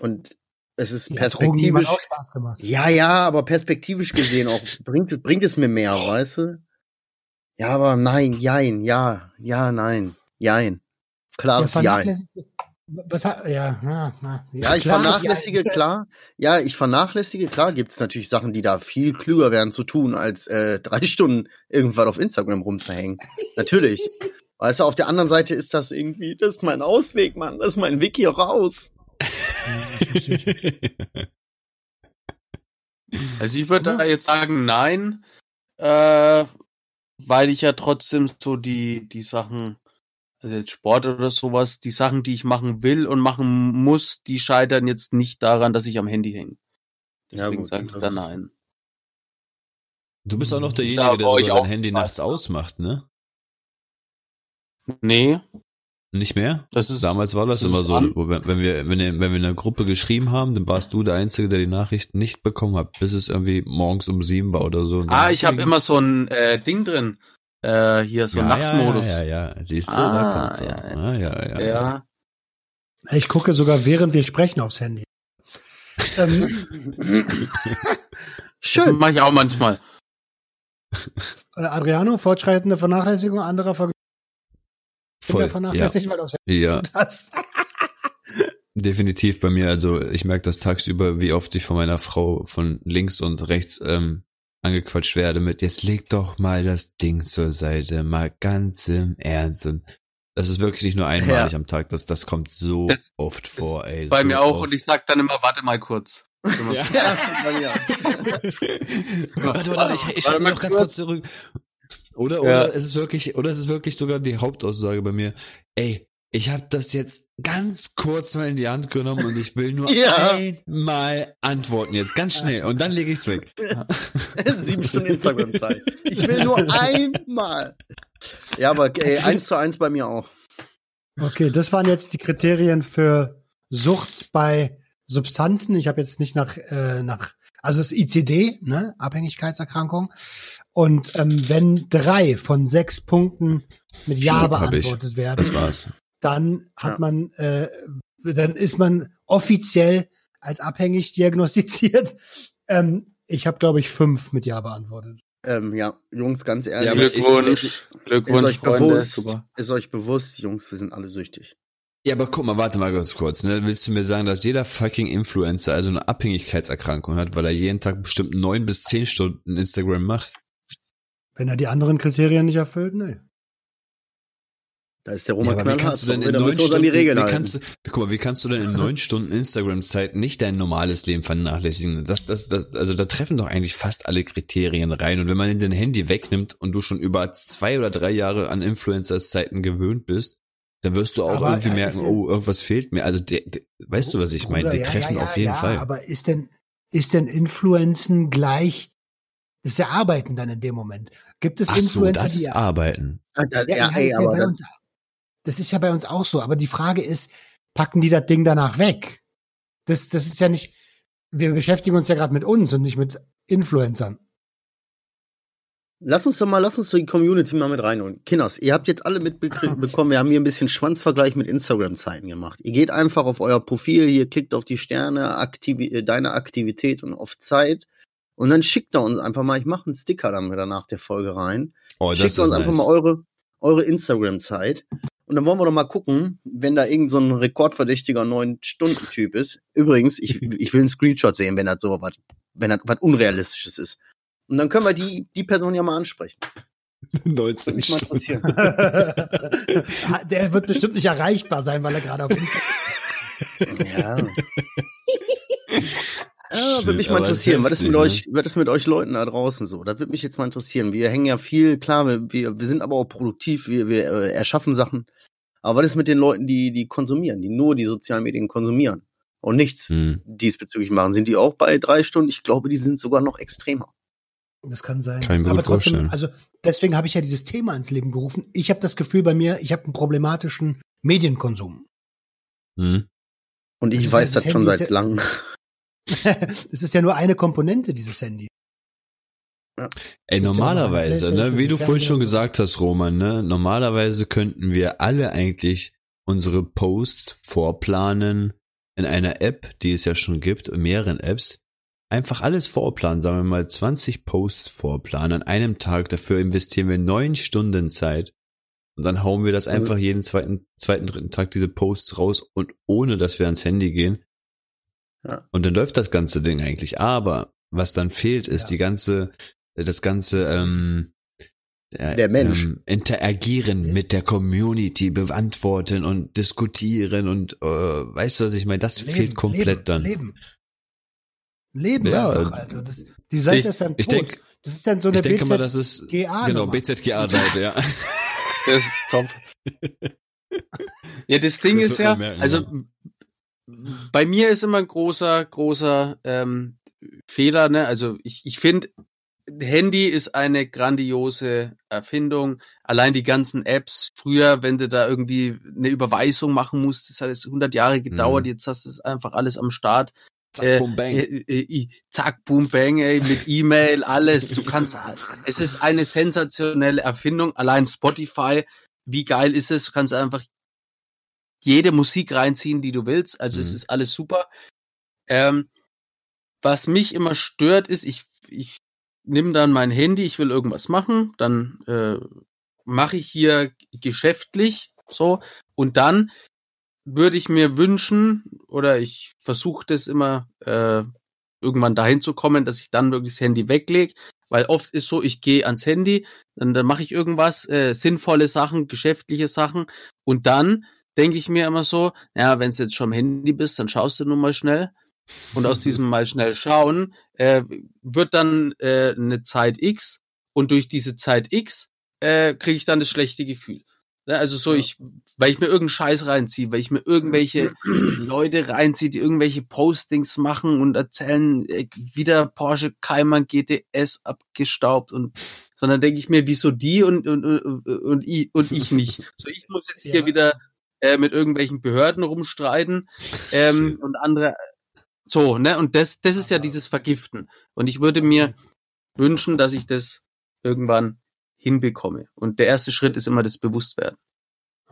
und es ist Ja, perspektivisch. auch Spaß gemacht. Ja, ja, aber perspektivisch gesehen auch bringt, es- bringt es mir mehr, weißt du? Ja, aber nein, jein, ja, ja, nein, jein. Klares Ja, Was hat, ja, na, na, Ja, ich klares vernachlässige, Jein. klar. Ja, ich vernachlässige, klar, gibt's natürlich Sachen, die da viel klüger wären zu tun, als äh, drei Stunden irgendwas auf Instagram rumzuhängen. Natürlich. Weißt du, auf der anderen Seite ist das irgendwie, das ist mein Ausweg, Mann, das ist mein hier raus. Also ich würde da jetzt sagen nein, äh, weil ich ja trotzdem so die, die Sachen, also jetzt Sport oder sowas, die Sachen, die ich machen will und machen muss, die scheitern jetzt nicht daran, dass ich am Handy hänge. Ja, Deswegen gut, sage ich da ist- nein. Du bist auch noch Ja, derjenige, der sogar sein Handy Spaß. nachts ausmacht, ne? Nee, Nicht mehr? das ist. Damals war das, das immer so, wenn wenn wir, wenn, wenn wir in einer Gruppe geschrieben haben, dann warst du der Einzige, der die Nachricht nicht bekommen hat, bis es irgendwie morgens um sieben war oder so. Ah, ich habe immer so ein äh, Ding drin. Äh, hier so ja, Nachtmodus. Ja, ja, ja, siehst du, Ah, da kommt's ja, ja. Ah, ja, ja, ja. ja. Ich gucke sogar während wir sprechen aufs Handy. Ähm, Das Schön. mache ich auch manchmal. äh, Adriano, fortschreitende Vernachlässigung anderer Ver Voll. Ja, vernachlässigt, weil du auch ja, hast. definitiv bei mir. Also ich merke das tagsüber, wie oft ich von meiner Frau von links und rechts ähm, angequatscht werde mit, jetzt leg doch mal das Ding zur Seite, mal ganz im Ernst. Und das ist wirklich nicht nur einmalig am Tag, das, das kommt so Das- oft vor, ey. Bei so mir auch oft. und ich sag dann immer, warte mal kurz. Ja. Warte, warte, ich, ich Warte mal noch ganz kurz. kurz zurück. Oder, Ja. oder es ist wirklich, oder es ist wirklich sogar die Hauptaussage bei mir. Ey, ich habe das jetzt ganz kurz mal in die Hand genommen und ich will nur Ja. einmal antworten jetzt, ganz schnell und dann lege ich's weg. Sieben Stunden Instagram-Zeit. Ich will nur einmal. Ja, aber ey, eins zu eins bei mir auch. Okay, das waren jetzt die Kriterien für Sucht bei Substanzen. Ich habe jetzt nicht nach, äh, nach, also das ICD, ne, Abhängigkeitserkrankung. Und ähm, wenn drei von sechs Punkten mit Ja ich. beantwortet werden, Das war's. Dann hat Ja. man, äh, dann ist man offiziell als abhängig diagnostiziert. Ähm, ich habe, glaube ich, fünf mit Ja beantwortet. Ähm, ja, Jungs, ganz ehrlich. Ja, aber Glückwunsch. Ist Glückwunsch, euch Freunde. bewusst, Super. ist euch bewusst, Jungs, wir sind alle süchtig. Ja, aber guck mal, warte mal ganz kurz. Ne? Willst du mir sagen, dass jeder fucking Influencer also eine Abhängigkeitserkrankung hat, weil er jeden Tag bestimmt neun bis zehn Stunden Instagram macht? Wenn er die anderen Kriterien nicht erfüllt, ne. Da ist der Ja, Roman aber wie kannst du denn in neun Stunden, wie kannst du, guck mal, wie kannst du denn in neun Stunden Instagram-Zeit nicht dein normales Leben vernachlässigen? Das, das, das, also da treffen doch eigentlich fast alle Kriterien rein. Und wenn man dein Handy wegnimmt und du schon über zwei oder drei Jahre an Influencers-Zeiten gewöhnt bist, dann wirst du auch Aber, irgendwie ja, merken, ja- oh, irgendwas fehlt mir. Also, der, der, weißt du, was ich meine? Die ja, treffen ja, ja, auf jeden ja, Fall. Aber ist denn, ist denn Influenzen gleich, das ist ja Arbeiten dann in dem Moment. Gibt es Ach so, Influencer, das die ist Arbeiten. Ah, Ja, ja, ja, ey, ja aber bei uns, das ist ja bei uns auch so. Aber die Frage ist, packen die das Ding danach weg? Das, das ist ja nicht, wir beschäftigen uns ja gerade mit uns und nicht mit Influencern. Lass uns doch mal, lass uns die Community mal mit reinholen. Kinders, ihr habt jetzt alle mitbekommen, wir haben hier ein bisschen Schwanzvergleich mit Instagram-Zeiten gemacht. Ihr geht einfach auf euer Profil, hier klickt auf die Sterne, Aktivi äh, deine Aktivität und auf Zeit. Und dann schickt er uns einfach mal, ich mache einen Sticker dann wieder nach der Folge rein. Oh, schickt uns einfach nice. mal eure, eure Instagram-Zeit. Und dann wollen wir doch mal gucken, wenn da irgend so ein rekordverdächtiger neun Stunden Typ ist. Übrigens, ich, ich will einen Screenshot sehen, wenn das so was, wenn das was Unrealistisches ist. Und dann können wir die, die Person ja mal ansprechen. 19 Würde mich mal Stunden. interessieren. Der wird bestimmt nicht erreichbar sein, weil er gerade auf Instagram Ja. Ja, würde mich mal interessieren. Was ist mit euch, was ist mit euch Leuten da draußen so? Das würde mich jetzt mal interessieren. Wir hängen ja viel, klar, wir, wir, wir sind aber auch produktiv, wir, wir äh, erschaffen Sachen. Aber was ist mit den Leuten, die, die konsumieren, die nur die sozialen Medien konsumieren und nichts Hm. diesbezüglich machen? Sind die auch bei drei Stunden? Ich glaube, die sind sogar noch extremer. Das kann sein. Mir Aber trotzdem, vorstellen. also deswegen habe ich ja dieses Thema ins Leben gerufen. Ich habe das Gefühl bei mir, ich habe einen problematischen Medienkonsum. Hm. Und Das ich ist weiß das das schon seit langem. Es ist ja nur eine Komponente dieses Handy. Ey, ja noch normalerweise, ne, wie du vorhin schon gesagt hast, Roman, ne, normalerweise könnten wir alle eigentlich unsere Posts vorplanen in einer App, die es ja schon gibt, in mehreren Apps. Einfach alles vorplanen, sagen wir mal 20 Posts vorplanen an einem Tag. Dafür investieren wir neun Stunden Zeit. Und dann hauen wir das Also- einfach jeden zweiten, zweiten, dritten Tag diese Posts raus und ohne, dass wir ans Handy gehen. Ja. Und dann läuft das ganze Ding eigentlich. Aber was dann fehlt, ist Ja. die ganze, das ganze, ähm, Der Mensch. Ähm, interagieren mit der Community, beantworten und diskutieren und äh, weißt du, was ich meine? Das fehlt komplett Leben, dann. Leben. Leben Ja, einfach, äh, Alter. Das, die Seite ich- ist dann Ich tot. denke, das ist dann so eine ich denke mal, BZ das ist GA genau. BZGA-Seite, ja. Das ist top. ja, das Ding Das ist ja, merken, also ja. Bei mir ist immer ein großer, großer ähm, Fehler, ne? Also ich, ich finde, Handy ist eine grandiose Erfindung. Allein die ganzen Apps. Früher, wenn du da irgendwie eine Überweisung machen musstest, hat es 100 Jahre gedauert. Mhm. Jetzt hast du es einfach alles am Start. Zack, Äh, bum, bang. Äh, äh, zack, boom, bang, ey, mit E-Mail, alles. Du kannst, es ist eine sensationelle Erfindung. Allein Spotify, wie geil ist es? Du kannst einfach jede Musik reinziehen, die du willst. Also es Mhm. ist alles super. Ähm, was mich immer stört, ist, ich, ich nehme dann mein Handy, ich will irgendwas machen, dann äh, mache ich hier geschäftlich so und dann würde ich mir wünschen oder ich versuche das immer äh, irgendwann dahin zu kommen, dass ich dann wirklich das Handy weglege, weil oft ist so, ich gehe ans Handy, dann, dann mache ich irgendwas, äh, sinnvolle Sachen, geschäftliche Sachen und dann denke ich mir immer so, ja, wenn du jetzt schon am Handy bist, dann schaust du nun mal schnell und aus diesem mal schnell schauen äh, wird dann äh, eine Zeit X und durch diese Zeit X äh, kriege ich dann das schlechte Gefühl. Ja, also so, ich, weil ich mir irgendeinen Scheiß reinziehe, weil ich mir irgendwelche Leute reinziehe, die irgendwelche Postings machen und erzählen, äh, wieder Porsche Cayman GTS abgestaubt und sondern denke ich mir, wieso die und, und, und, und, ich, und ich nicht. So, ich muss jetzt hier Ja. wieder äh, mit irgendwelchen Behörden rumstreiten ähm, und andere so, ne? Und das, das ist ja dieses Vergiften. Und ich würde mir wünschen, dass ich das irgendwann hinbekomme. Und der erste Schritt ist immer das Bewusstwerden.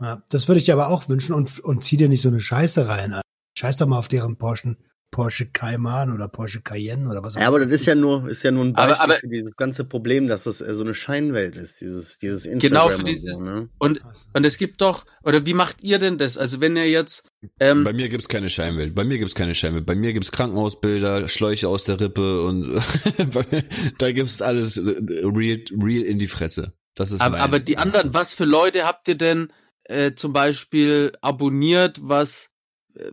Ja, das würde ich dir aber auch wünschen und, und zieh dir nicht so eine Scheiße rein. Alter. Scheiß doch mal auf deren Porsche, Porsche Cayman oder Porsche Cayenne oder was auch Ja, aber das ist ja nur, ist ja nur ein Aber- Beispiel aber- für dieses ganze Problem, dass es äh, so eine Scheinwelt ist, dieses, dieses Genau Instagram für und dieses- so, ne? Und, und es gibt doch, oder wie macht ihr denn das? Also wenn ihr jetzt, ähm, Bei mir gibt's keine Scheinwelt. Bei mir gibt's keine Scheinwelt. Bei mir gibt's Krankenhausbilder, Schläuche aus der Rippe und da gibt's alles äh, real, real in die Fresse. Das ist aber, mein- aber die anderen, was für Leute habt ihr denn äh, zum Beispiel abonniert, was,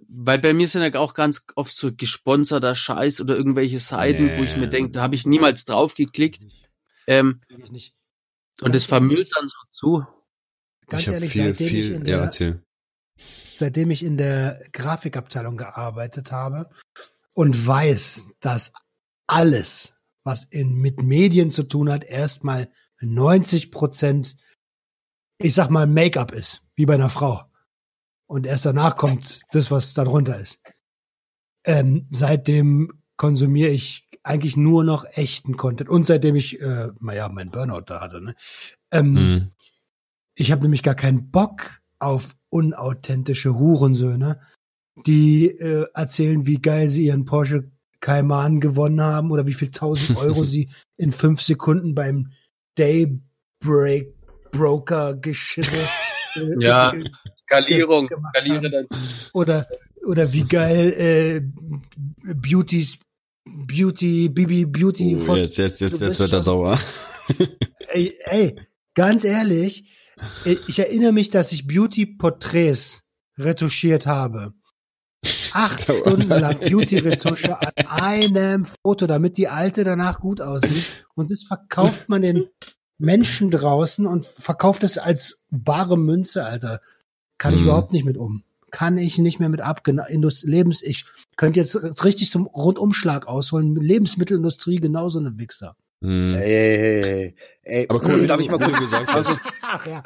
weil bei mir sind ja auch ganz oft so gesponserter Scheiß oder irgendwelche Seiten, wo ich mir Nee. denke, da habe ich niemals drauf geklickt. Ähm, und das vermüllt dann so zu. Ganz ich habe ehrlich, viel, seitdem ich viel, in ja, der, erzähl. seitdem ich in der Grafikabteilung gearbeitet habe und weiß, dass alles, was in, mit Medien zu tun hat, erstmal 90 Prozent, ich sag mal, Make-up ist, wie bei einer Frau. Und erst danach kommt das, was darunter ist. Ähm, seitdem konsumiere ich eigentlich nur noch echten Content. Und seitdem ich, äh, naja, mein Burnout da hatte, ne? Ähm, Hm. ich habe nämlich gar keinen Bock auf unauthentische Hurensöhne, die äh, erzählen, wie geil sie ihren Porsche Cayman gewonnen haben oder wie viel tausend Euro sie in fünf Sekunden beim Daybreak Broker Geschirre äh, Ja. äh, Skalierung, skaliere dann. oder oder wie geil äh, Beautys Beauty Bibi Beauty Oh, von jetzt, jetzt, jetzt, jetzt wird er sauer. Ey, ey, ganz ehrlich, ich ich erinnere mich, dass ich Beauty-Porträts retuschiert habe. Acht Stunden lang Beauty-Retusche an einem Foto, damit die alte danach gut aussieht. Und das verkauft man den Menschen draußen und verkauft es als bare Münze, Alter. Kann ich Mhm. überhaupt nicht mit um. Kann ich nicht mehr mit ab. Lebens, ich könnte jetzt richtig zum Rundumschlag ausholen. Lebensmittelindustrie genauso eine Wichser. Hm. Ey, ey, ey, ey. ey Aber cool, darf ich mal kurz gesagt hast. Ach ja.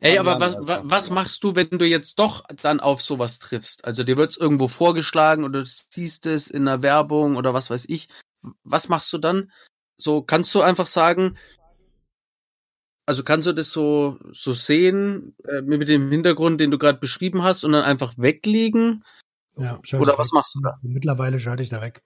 Ey, aber was, was machst du, wenn du jetzt doch dann auf sowas triffst? Also dir wird's irgendwo vorgeschlagen oder du siehst es in einer Werbung oder was weiß ich. Was machst du dann? So, kannst du einfach sagen, also kannst du das so, so sehen, äh, mit dem Hintergrund, den du gerade beschrieben hast und dann einfach weglegen? Ja, Oder was weg. machst du da? Mittlerweile schalte ich da weg.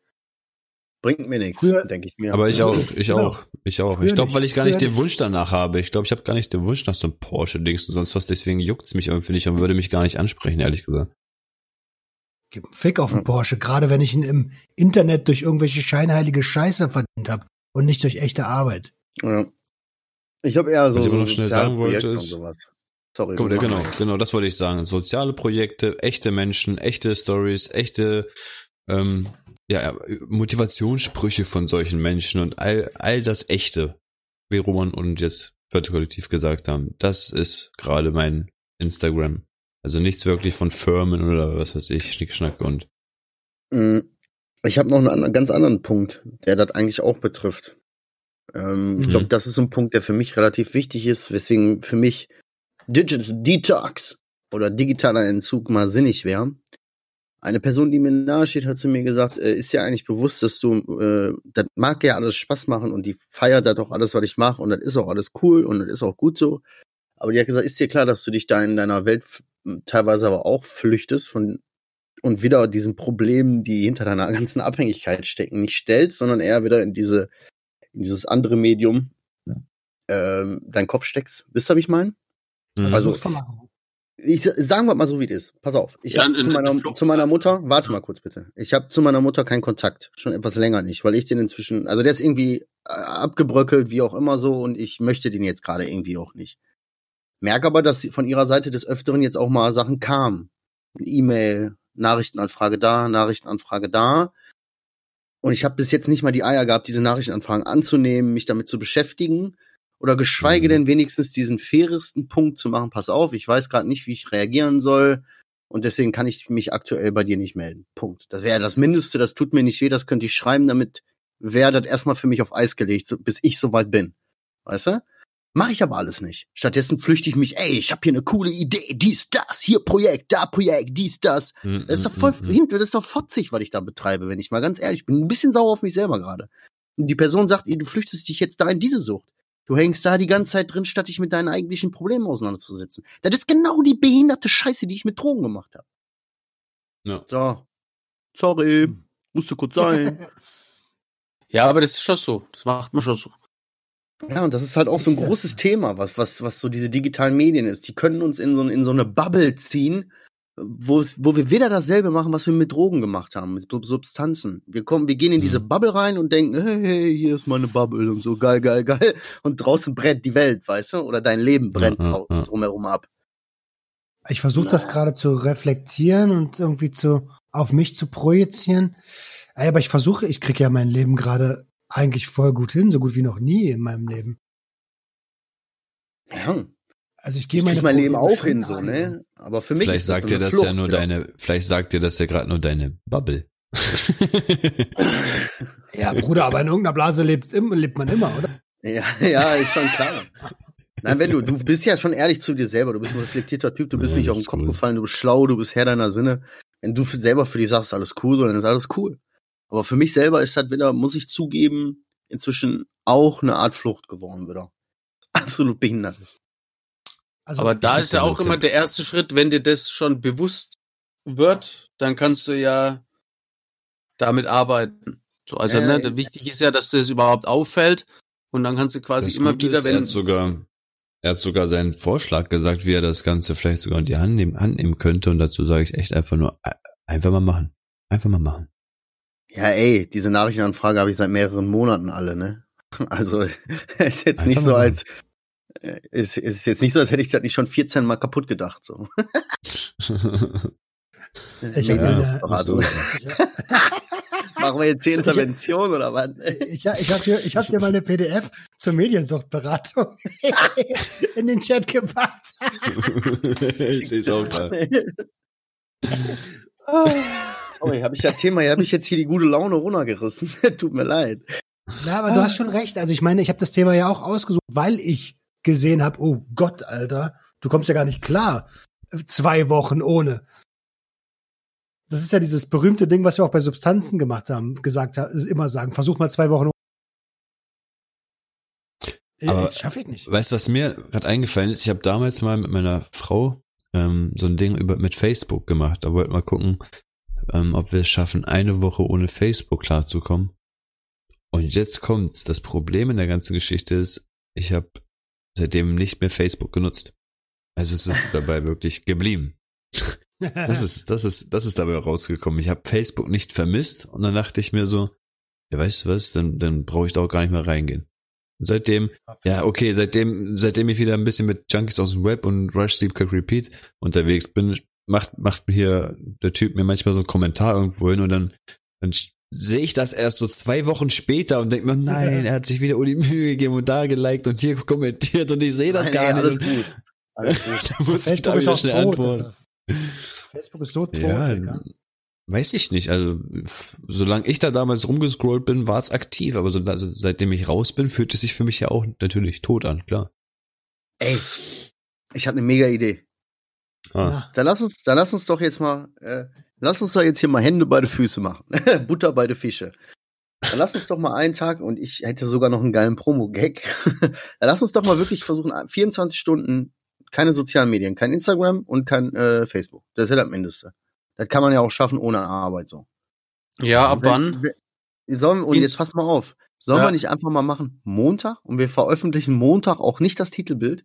Bringt mir nichts, denke ich mir. Aber ich auch, ich genau. auch, ich auch. Früher Ich glaube, weil ich gar nicht den Wunsch danach habe. Ich glaube, ich habe gar nicht den Wunsch nach so einem Porsche-Dings und sonst was. Deswegen juckt's mich irgendwie nicht und würde mich gar nicht ansprechen, ehrlich gesagt. Gib einen Fick auf den. Porsche, gerade wenn ich ihn im Internet durch irgendwelche scheinheilige Scheiße verdient habe und nicht durch echte Arbeit. ja. Ich habe eher so, Was ich so noch schnell sagen wollte, ist- sowas. Sorry. Genau, mal. genau, das wollte ich sagen. Soziale Projekte, echte Menschen, echte Stories, echte ähm, ja, Motivationssprüche von solchen Menschen und all, all das Echte, wie Roman und jetzt Kollektiv gesagt haben. Das ist gerade mein Instagram. Also nichts wirklich von Firmen oder was weiß ich, Schnickschnack und Mm, Ich habe noch einen ganz anderen Punkt, der das eigentlich auch betrifft. Ähm, Ich Mhm. glaube, das ist so ein Punkt, der für mich relativ wichtig ist, weswegen für mich Digital Detox oder digitaler Entzug mal sinnig wäre. Eine Person, die mir nahe steht, hat zu mir gesagt, äh, ist ja eigentlich bewusst, dass du, äh, das mag ja alles Spaß machen und die feiert das auch alles, was ich mache und das ist auch alles cool und das ist auch gut so. Aber die hat gesagt, ist dir klar, dass du dich da in deiner Welt f- teilweise aber auch flüchtest von und wieder diesen Problemen, die hinter deiner ganzen Abhängigkeit stecken, nicht stellst, sondern eher wieder in diese, in dieses andere Medium ähm, deinen Kopf steckst. Wisst ihr, wie ich meine? Mhm. Also-. Ich sagen wir mal so, wie es ist. Pass auf. Ich Ja, habe zu in- meiner, in- zu meiner Mutter, warte mal kurz bitte. Ich habe zu meiner Mutter keinen Kontakt. Schon etwas länger nicht, weil ich den inzwischen, also der ist irgendwie äh, abgebröckelt, wie auch immer so, und ich möchte den jetzt gerade irgendwie auch nicht. Merke aber, dass sie von ihrer Seite des Öfteren jetzt auch mal Sachen kamen. E-Mail, Nachrichtenanfrage da, Nachrichtenanfrage da. Und ich habe bis jetzt nicht mal die Eier gehabt, diese Nachrichtenanfragen anzunehmen, mich damit zu beschäftigen oder geschweige Mhm. denn wenigstens diesen fairesten Punkt zu machen. Pass auf, ich weiß gerade nicht, wie ich reagieren soll und deswegen kann ich mich aktuell bei dir nicht melden. Punkt. Das wäre das Mindeste, das tut mir nicht weh, das könnte ich schreiben, damit wäre das erstmal für mich auf Eis gelegt, bis ich soweit bin. Weißt du? Mache ich aber alles nicht. Stattdessen flüchte ich mich, ey, ich habe hier eine coole Idee, dies, das, hier Projekt, da Projekt, dies, das. Mhm, Das ist doch mhm, voll mhm. hinten, das ist doch fotzig, was ich da betreibe, wenn ich mal ganz ehrlich bin. Ein bisschen sauer auf mich selber gerade. Und die Person sagt, ey, du flüchtest dich jetzt da in diese Sucht. Du hängst da die ganze Zeit drin, statt dich mit deinen eigentlichen Problemen auseinanderzusetzen. Das ist genau die behinderte Scheiße, die ich mit Drogen gemacht habe. Ja. So. Sorry. Musste kurz sein. Ja, aber das ist schon so. Das macht man schon so. Ja, und das ist halt auch so ein großes Thema, was, was, was so diese digitalen Medien ist. Die können uns in so, in so eine Bubble ziehen, wo, es, wo wir wieder dasselbe machen, was wir mit Drogen gemacht haben, mit Sub- Substanzen. Wir kommen, wir gehen in diese Mhm. Bubble rein und denken, hey, hey, hier ist meine Bubble und so, geil, geil, geil. Und draußen brennt die Welt, weißt du? Oder dein Leben brennt Ja, ja, ja. drumherum ab. Ich versuche das gerade zu reflektieren und irgendwie zu auf mich zu projizieren. Aber ich versuche, ich kriege ja mein Leben gerade eigentlich voll gut hin, so gut wie noch nie in meinem Leben. Ja, Also ich gehe ich meine krieg mein Leben auch hin, so, ne? Aber für mich Vielleicht ist sagt so dir eine das ja nur wieder. deine, vielleicht sagt dir das ja gerade nur deine Bubble. Ja, Bruder, aber in irgendeiner Blase lebt, im- lebt man immer, oder? Ja, ja, ist schon klar. Nein, wenn du, du bist ja schon ehrlich zu dir selber, du bist ein reflektierter Typ, du bist Ja, nicht auf das den Kopf cool. gefallen, du bist schlau, du bist Herr deiner Sinne. Wenn du für selber für dich sagst, alles cool, so, dann ist alles cool. Aber für mich selber ist halt wieder, muss ich zugeben, inzwischen auch eine Art Flucht geworden wieder. Absolut behindert ist. Also, Aber da ist ja auch immer der erste Schritt, wenn dir das schon bewusst wird, dann kannst du ja damit arbeiten. So, also, Ja, ne, wichtig ist ja, dass dir das überhaupt auffällt und dann kannst du quasi Das immer Gute wieder, ist, er wenn hat sogar, er hat sogar seinen Vorschlag gesagt, wie er das Ganze vielleicht sogar in die Hand nehmen, Hand nehmen könnte. Und dazu sage ich echt einfach nur, äh, einfach mal machen. Einfach mal machen. Ja, ey, diese Nachrichtenanfrage habe ich seit mehreren Monaten alle, ne? Also, ist jetzt Einfach nicht so als, äh, ist, ist jetzt nicht so, als hätte ich das nicht schon 14 Mal kaputt gedacht, so. Ich hab Ja, mir Beratung. Machen wir jetzt die Intervention oder was? Ich, ich habe dir, ich hab dir mal eine PDF zur Mediensuchtberatung in den Chat gepackt. ich sehe es auch da. Sorry, habe ich das Thema, habe ich jetzt hier die gute Laune runtergerissen. Tut mir leid. Ja, aber du hast schon recht. Also ich meine, ich habe das Thema ja auch ausgesucht, weil ich gesehen habe, oh Gott, Alter, du kommst ja gar nicht klar. Zwei Wochen ohne. Das ist ja dieses berühmte Ding, was wir auch bei Substanzen gemacht haben, gesagt haben, immer sagen, versuch mal zwei Wochen ohne. Äh, Aber- Schaffe ich nicht. Weißt du, was mir gerade eingefallen ist? Ich habe damals mal mit meiner Frau ähm, so ein Ding über mit Facebook gemacht. Da wollten wir gucken, ähm, ob wir es schaffen, eine Woche ohne Facebook klarzukommen. Und jetzt kommt's. Das Problem in der ganzen Geschichte ist, ich habe seitdem nicht mehr Facebook genutzt. Also es ist dabei wirklich geblieben. Das ist, das ist, das ist dabei rausgekommen. Ich habe Facebook nicht vermisst und dann dachte ich mir so, ja, weißt du was, dann, dann brauche ich da auch gar nicht mehr reingehen. Und seitdem, ja, okay, seitdem, seitdem ich wieder ein bisschen mit Junkies aus dem Web und Rush Sleep Cook Repeat unterwegs bin, macht, macht hier der Typ mir manchmal so einen Kommentar irgendwo hin und dann, dann sehe ich das erst so zwei Wochen später und denke mir, nein, er hat sich wieder um die Mühe gegeben und da geliked und hier kommentiert und ich sehe das Nein, gar ey, nicht. alles gut. Alles gut. da muss ich da wieder schnell antworten. Alter. Facebook ist so tot, Ja, Digga. weiß ich nicht. Also, solange ich da damals rumgescrollt bin, war es aktiv. Aber so, also, seitdem ich raus bin, fühlt es sich für mich ja auch natürlich tot an, klar. Ey, ich habe eine mega Idee. Ah. Ja. Da lass uns, da lass uns doch jetzt mal, äh, lass uns doch jetzt hier mal Hände bei die Füße machen. Butter bei die Fische. Dann lass uns doch mal einen Tag, und ich hätte sogar noch einen geilen Promo-Gag. Dann lass uns doch mal wirklich versuchen, 24 Stunden keine sozialen Medien, kein Instagram und kein äh, Facebook. Das ist ja das Mindeste. Das kann man ja auch schaffen ohne Arbeit so. Ja, ab wann? Sollen, und jetzt pass mal auf. Sollen Ja. wir nicht einfach mal machen Montag und wir veröffentlichen Montag auch nicht das Titelbild,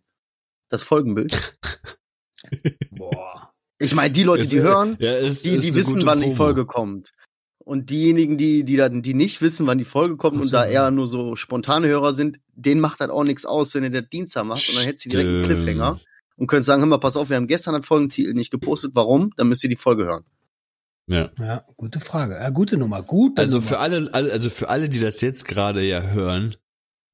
das Folgenbild? Boah. Ich meine, die Leute, die hören, ja, ist, die, die wissen, wann die Promo. Folge kommt. Und diejenigen, die, die, dann, die nicht wissen, wann die Folge kommt Ach und so. da eher nur so spontane Hörer sind, denen macht das auch nichts aus, wenn ihr das Dienstag macht und dann hättest du direkt einen. Cliffhanger und könnt sagen, hör mal, pass auf, wir haben gestern das Folgentitel nicht gepostet, warum? Dann müsst ihr die Folge hören. Ja. Ja, gute Frage. Ja, gute Nummer. Gute Also Nummer. für alle, alle, also für alle, die das jetzt gerade ja hören,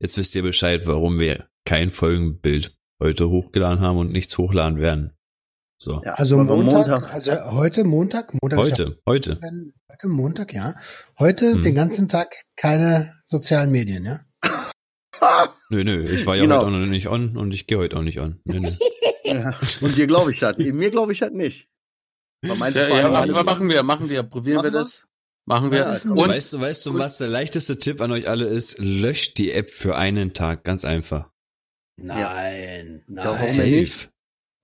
jetzt wisst ihr Bescheid, warum wir kein Folgenbild heute hochgeladen haben und nichts hochladen werden. So. Ja, Also wir Montag, also heute Montag, Montag ist ja Heute, heute. Heute Montag, ja. Heute Hm. den ganzen Tag keine sozialen Medien, ja. Nö, nö, ich war ja Genau. heute auch noch nicht on und ich gehe heute auch nicht on. Nö, nö. Ja. Und dir glaube ich das. Mir glaube ich das nicht. Meinst machen, wir, machen wir, machen wir. Probieren Machen wir das? Machen wir. Denn- Und weißt du, weißt du, was der leichteste Tipp an euch alle ist? Löscht die App für einen Tag, ganz einfach. Nein, Ja, warum nein. Safe.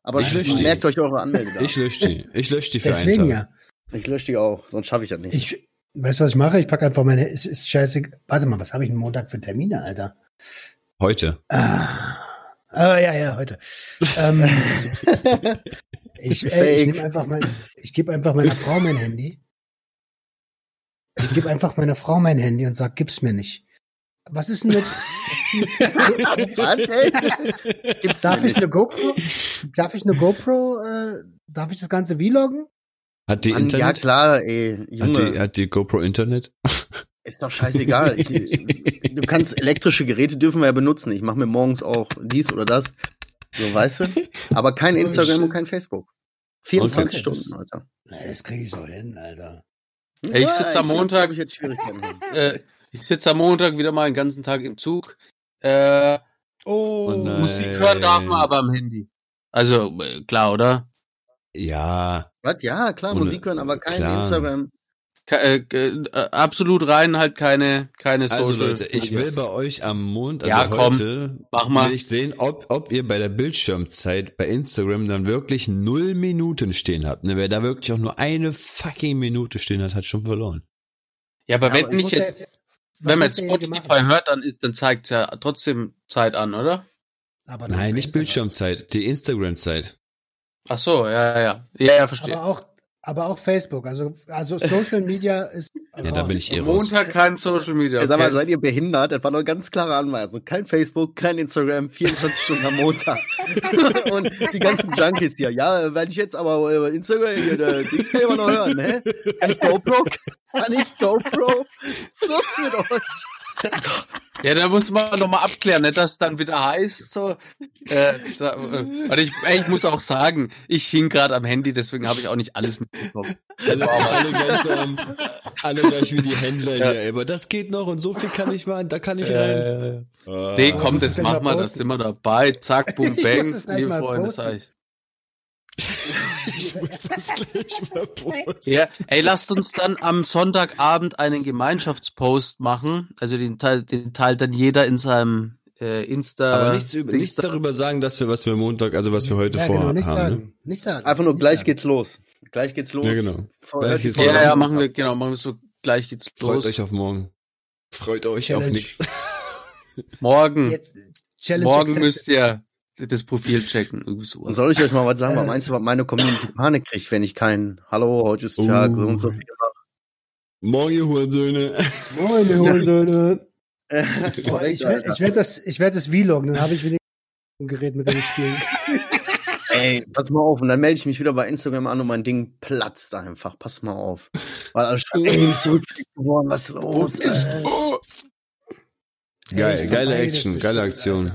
Aber Ich lösche die. merkt euch eure Anmeldedaten. Ich lösche die. Ich lösche die für Deswegen einen Tag. ja. Ich lösche die auch, sonst schaffe ich das nicht. Ich, weißt du, was ich mache? Ich packe einfach meine, ist, ist scheiße. Warte mal, was habe ich denn Montag für Termine, Alter? Heute. Ah, ah ja, ja, heute. ähm, ich ey, ich nehme einfach mein, ich gebe einfach meiner Frau mein Handy. Ich gebe einfach meiner Frau mein Handy und sag, gib's mir nicht. Was ist denn jetzt? Gibt's Darf ich eine GoPro? Darf ich eine GoPro? Äh, darf ich das Ganze vloggen? Hat die Mann, ja Internet? klar, ey, hat, Junge, die, hat die GoPro Internet? ist doch scheißegal. Ich, du kannst elektrische Geräte dürfen wir ja benutzen. Ich mache mir morgens auch dies oder das. So, weißt du? Aber kein Oh, Instagram und kein Facebook. 24 Okay, Stunden, Alter. Na, das kriege ich so hin, Alter. Ey, ich sitz am Montag- Ich äh, ich sitze am Montag wieder mal den ganzen Tag im Zug. Äh, Oh, nein. Musik hören darf man aber am Handy. Also, äh, klar, oder? Ja. Was? Ja, klar, Ohne- Musik hören, aber kein klar. Instagram. Ke äh, äh, absolut rein, halt keine, keine Also Social Leute, ich will bei euch am Mond, also Ja, komm, heute, mach mal. will ich sehen, ob, ob ihr bei der Bildschirmzeit bei Instagram dann wirklich null Minuten stehen habt. Ne? Wer da wirklich auch nur eine fucking Minute stehen hat, hat schon verloren. Ja, aber Ja, wenn aber nicht muss jetzt, was wenn man jetzt Spotify hört, dann ist, dann zeigt's ja trotzdem Zeit an, oder? Nein, nicht Instagram. Bildschirmzeit, die Instagram-Zeit. Ach so, ja, ja, ja, ja, ja verstehe. Aber auch, aber auch Facebook. Also, also Social Media ist. Ja, da bin ich eh raus. Montag kein Social Media. Ja, sag mal, Okay. seid ihr behindert? Das war doch ganz klare Anweisung. Kein Facebook, kein Instagram, 24 Stunden am Montag. Und die ganzen Junkies hier. Ja, werde ich jetzt aber äh, Instagram hier, der Dings immer noch hören, ne? Kann ich GoPro? Kann ich GoPro? So mit euch. Ja, da muss man noch mal abklären, nicht, dass es dann wieder heißt, so. Äh, da, äh, und ich, ey, ich muss auch sagen, ich hing gerade am Handy, deswegen habe ich auch nicht alles mitbekommen. Alle, alle, gleich am, alle gleich wie die Händler hier, ey, aber das geht noch und so viel kann ich machen, da kann ich rein. Äh, Ah. nee, komm, das machen mal wir, das sind wir dabei. Zack, boom, bang, liebe Freunde, sag ich. Ich muss das gleich mal posten. Ja, ey, lasst uns dann am Sonntagabend einen Gemeinschaftspost machen. Also den, teil, den teilt dann jeder in seinem äh, Insta. Aber nichts, über, nichts da. darüber sagen, dass wir, was wir Montag, also was wir heute ja, genau, vorhaben. nicht ne? sagen. Nicht sagen. Einfach nur nicht gleich sagen. geht's los. Gleich geht's los. Ja, genau. Gleich geht's Ja, los. ja, machen wir, genau, machen wir so, gleich geht's Freut los. euch auf morgen. Freut euch Challenge. auf nichts. Morgen, Jetzt, morgen accepted. müsst ihr das Profil checken. Irgendwie Und sowas. soll ich euch mal was sagen? Äh. Was meinst du, was meine Community Panik kriegt, wenn ich kein Hallo, heute ist Tag, Uh. so und so viel mache? Morgen, ihr Hurensöhne. Moin, ihr Hurensöhne. Oh, ich werde ich werd das, ich werd das vloggen, dann habe ich wieder ein Gerät, mit dem ich spielen Ey, pass mal auf. Und dann melde ich mich wieder bei Instagram an und mein Ding platzt einfach. Pass mal auf. Weil alle schreiben, ey, zurückgeflickt geworden, was ist los? Ist, ey? oh, Geil, geile Action, geile Aktion.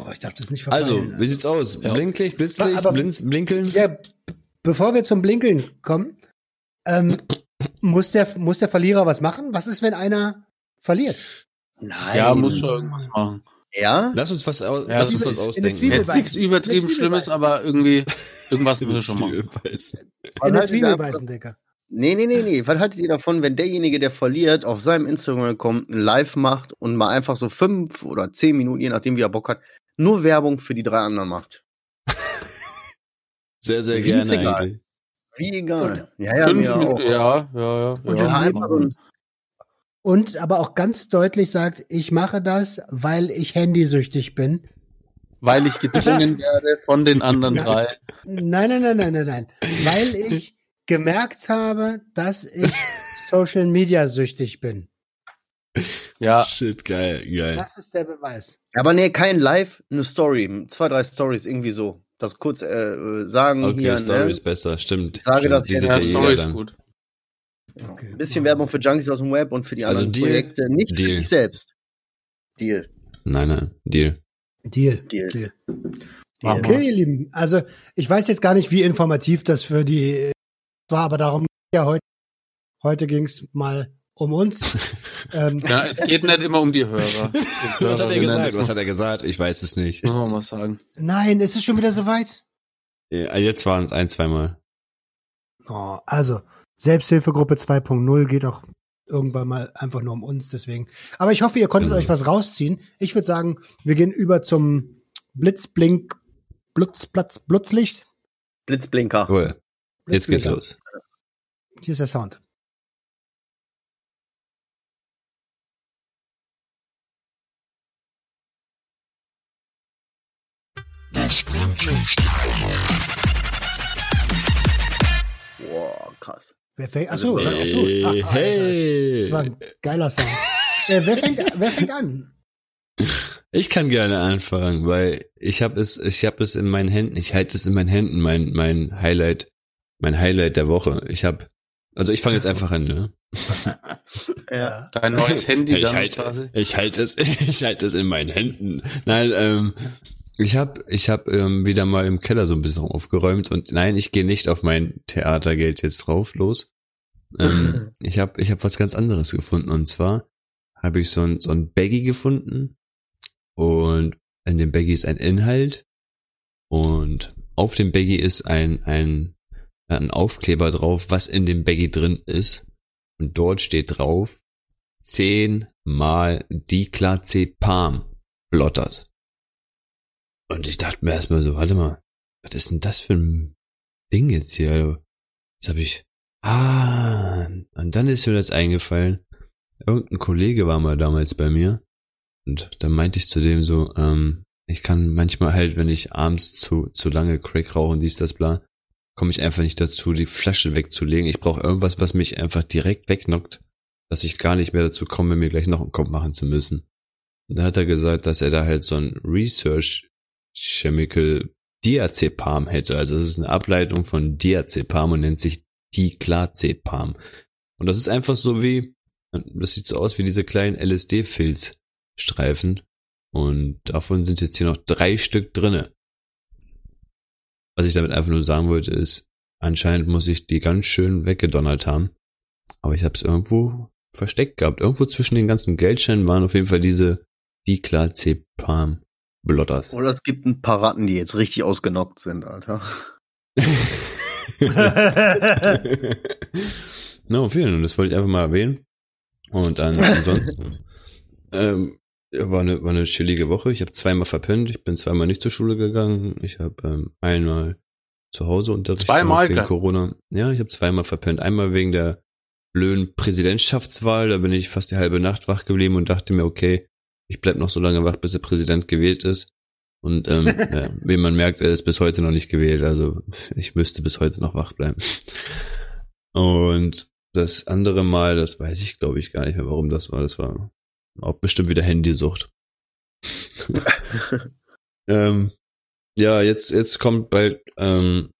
Oh, ich darf das nicht vorbei. Also, wie sieht's aus? Ja. Blinklicht, Blitzlicht, Aber- Blinz, Blinkeln? Ja, bevor wir zum Blinkeln kommen, ähm, muss, der, muss der Verlierer was machen? Was ist, wenn einer verliert? Nein. ja, muss schon irgendwas machen. Ja? Lass uns was, au- Ja, lass uns was ausdenken. Zwiebel- Jetzt nichts übertrieben Schlimmes, aber irgendwie, irgendwas müssen wir schon machen. In der Zwiebel beißen, Dicker. Nee, nee, nee, nee. Was haltet ihr davon, wenn derjenige, der verliert, auf seinem Instagram kommt, ein Live macht und mal einfach so fünf oder zehn Minuten, je nachdem, wie er Bock hat, nur Werbung für die drei anderen macht? Sehr, sehr Wie's gerne egal. eigentlich. Wie egal. Und ja, ja, Fünf. Minuten, ja, ja, ja. Und ja. Ja, einfach so ein, Und aber auch ganz deutlich sagt, ich mache das, weil ich handysüchtig bin. Weil ich gezwungen werde von den anderen drei. Nein, nein, nein, nein, nein, nein. Weil ich gemerkt habe, dass ich Social Media süchtig bin. Ja, Shit, geil, geil. Das ist der Beweis. aber nee, kein Live, eine Story. Zwei, drei Stories, irgendwie so. Das kurz äh, sagen Okay, hier. Story Ne? ist besser, stimmt. Ich sage stimmt. das Die ja, ja Story ist dann. gut. Okay. Ein bisschen Werbung für Junkies aus dem Web und für die Also anderen Deal? Projekte. Nicht für Deal. dich selbst. Deal. Nein, nein, Deal. Deal. Deal. Deal. Okay, ihr Lieben. Also ich weiß jetzt gar nicht, wie informativ das für die war, aber darum ja heute. Heute ging es mal um uns. ähm, Ja, es geht nicht immer um die Hörer. Was hat er gesagt? Was hat er gesagt? Ich weiß es nicht. muss man mal sagen. nein, ist es schon wieder soweit? Ja, Jetzt waren es ein, zweimal. Oh, also, Selbsthilfegruppe 2.0 geht auch irgendwann mal einfach nur um uns, deswegen. Aber ich hoffe, ihr konntet Genau. euch was rausziehen. Ich würde sagen, wir gehen über zum Blitzblink, Blitzplatz, Blitzlicht. Blitzblinker. Cool. Jetzt geht's los. Hier ist der Sound. Boah, krass. Wer fängt? Achso, achso. Hey, Ah, ah, hey. Das war ein geiler Sound. äh, wer, fängt, wer fängt an? Ich kann gerne anfangen, weil ich habe es, ich habe es in meinen Händen, ich halte es in meinen Händen, mein mein Highlight, mein Highlight der Woche. Ich habe, also ich fange jetzt einfach an, ne? Ja. Dein neues Handy ich dann halte, quasi. ich halte es, ich halte es in meinen Händen. Nein, ähm, ich habe, ich habe ähm, wieder mal im Keller so ein bisschen aufgeräumt und nein, ich gehe nicht auf mein Theatergeld jetzt drauf los. Ähm, ich habe, ich habe was ganz anderes gefunden und zwar habe ich so ein so ein Baggy gefunden und in dem Baggy ist ein Inhalt und auf dem Baggy ist ein ein ein Aufkleber drauf, was in dem Baggy drin ist und dort steht drauf 10 mal Diclazepam Blotters. Und ich dachte mir erstmal so, warte mal, was ist denn das für ein Ding jetzt hier? Also, Jetzt habe ich, ah, und dann ist mir das eingefallen. Irgendein Kollege war mal damals bei mir und dann meinte ich zu dem so, ähm, ich kann manchmal halt, wenn ich abends zu, zu lange Crack rauche und dies, das, bla, komme ich einfach nicht dazu, die Flasche wegzulegen. Ich brauche irgendwas, was mich einfach direkt wegknockt, dass ich gar nicht mehr dazu komme, mir gleich noch einen Kopf machen zu müssen. Und da hat er gesagt, dass er da halt so ein Research Chemical Diazepam hätte. Also es ist eine Ableitung von Diazepam und nennt sich Diclazepam. Und das ist einfach so wie, das sieht so aus wie diese kleinen LSD-Filzstreifen. Und davon sind jetzt hier noch drei Stück drinne. Was ich damit einfach nur sagen wollte, ist, anscheinend muss ich die ganz schön weggedonnert haben. Aber ich habe es irgendwo versteckt gehabt. Irgendwo zwischen den ganzen Geldscheinen waren auf jeden Fall diese Diclazepam Blotters. Oder es gibt ein paar Ratten, die jetzt richtig ausgenockt sind, Alter. no, vielen Dank. Das wollte ich einfach mal erwähnen. Und dann ansonsten ähm, war eine war eine chillige Woche. Ich habe zweimal verpennt. Ich bin zweimal nicht zur Schule gegangen. Ich habe ähm, einmal zu Hause unterrichtet Zweimal wegen? Corona. Ja, ich habe zweimal verpennt. Einmal wegen der blöden Präsidentschaftswahl. Da bin ich fast die halbe Nacht wach geblieben und dachte mir, okay, ich bleib noch so lange wach, bis der Präsident gewählt ist. Und ähm, ja, wie man merkt, er ist bis heute noch nicht gewählt. Also ich müsste bis heute noch wach bleiben. Und das andere Mal, das weiß ich glaube ich gar nicht mehr, warum das war. Das war auch bestimmt wieder Handysucht. ähm, ja, jetzt, jetzt kommt bald, ähm,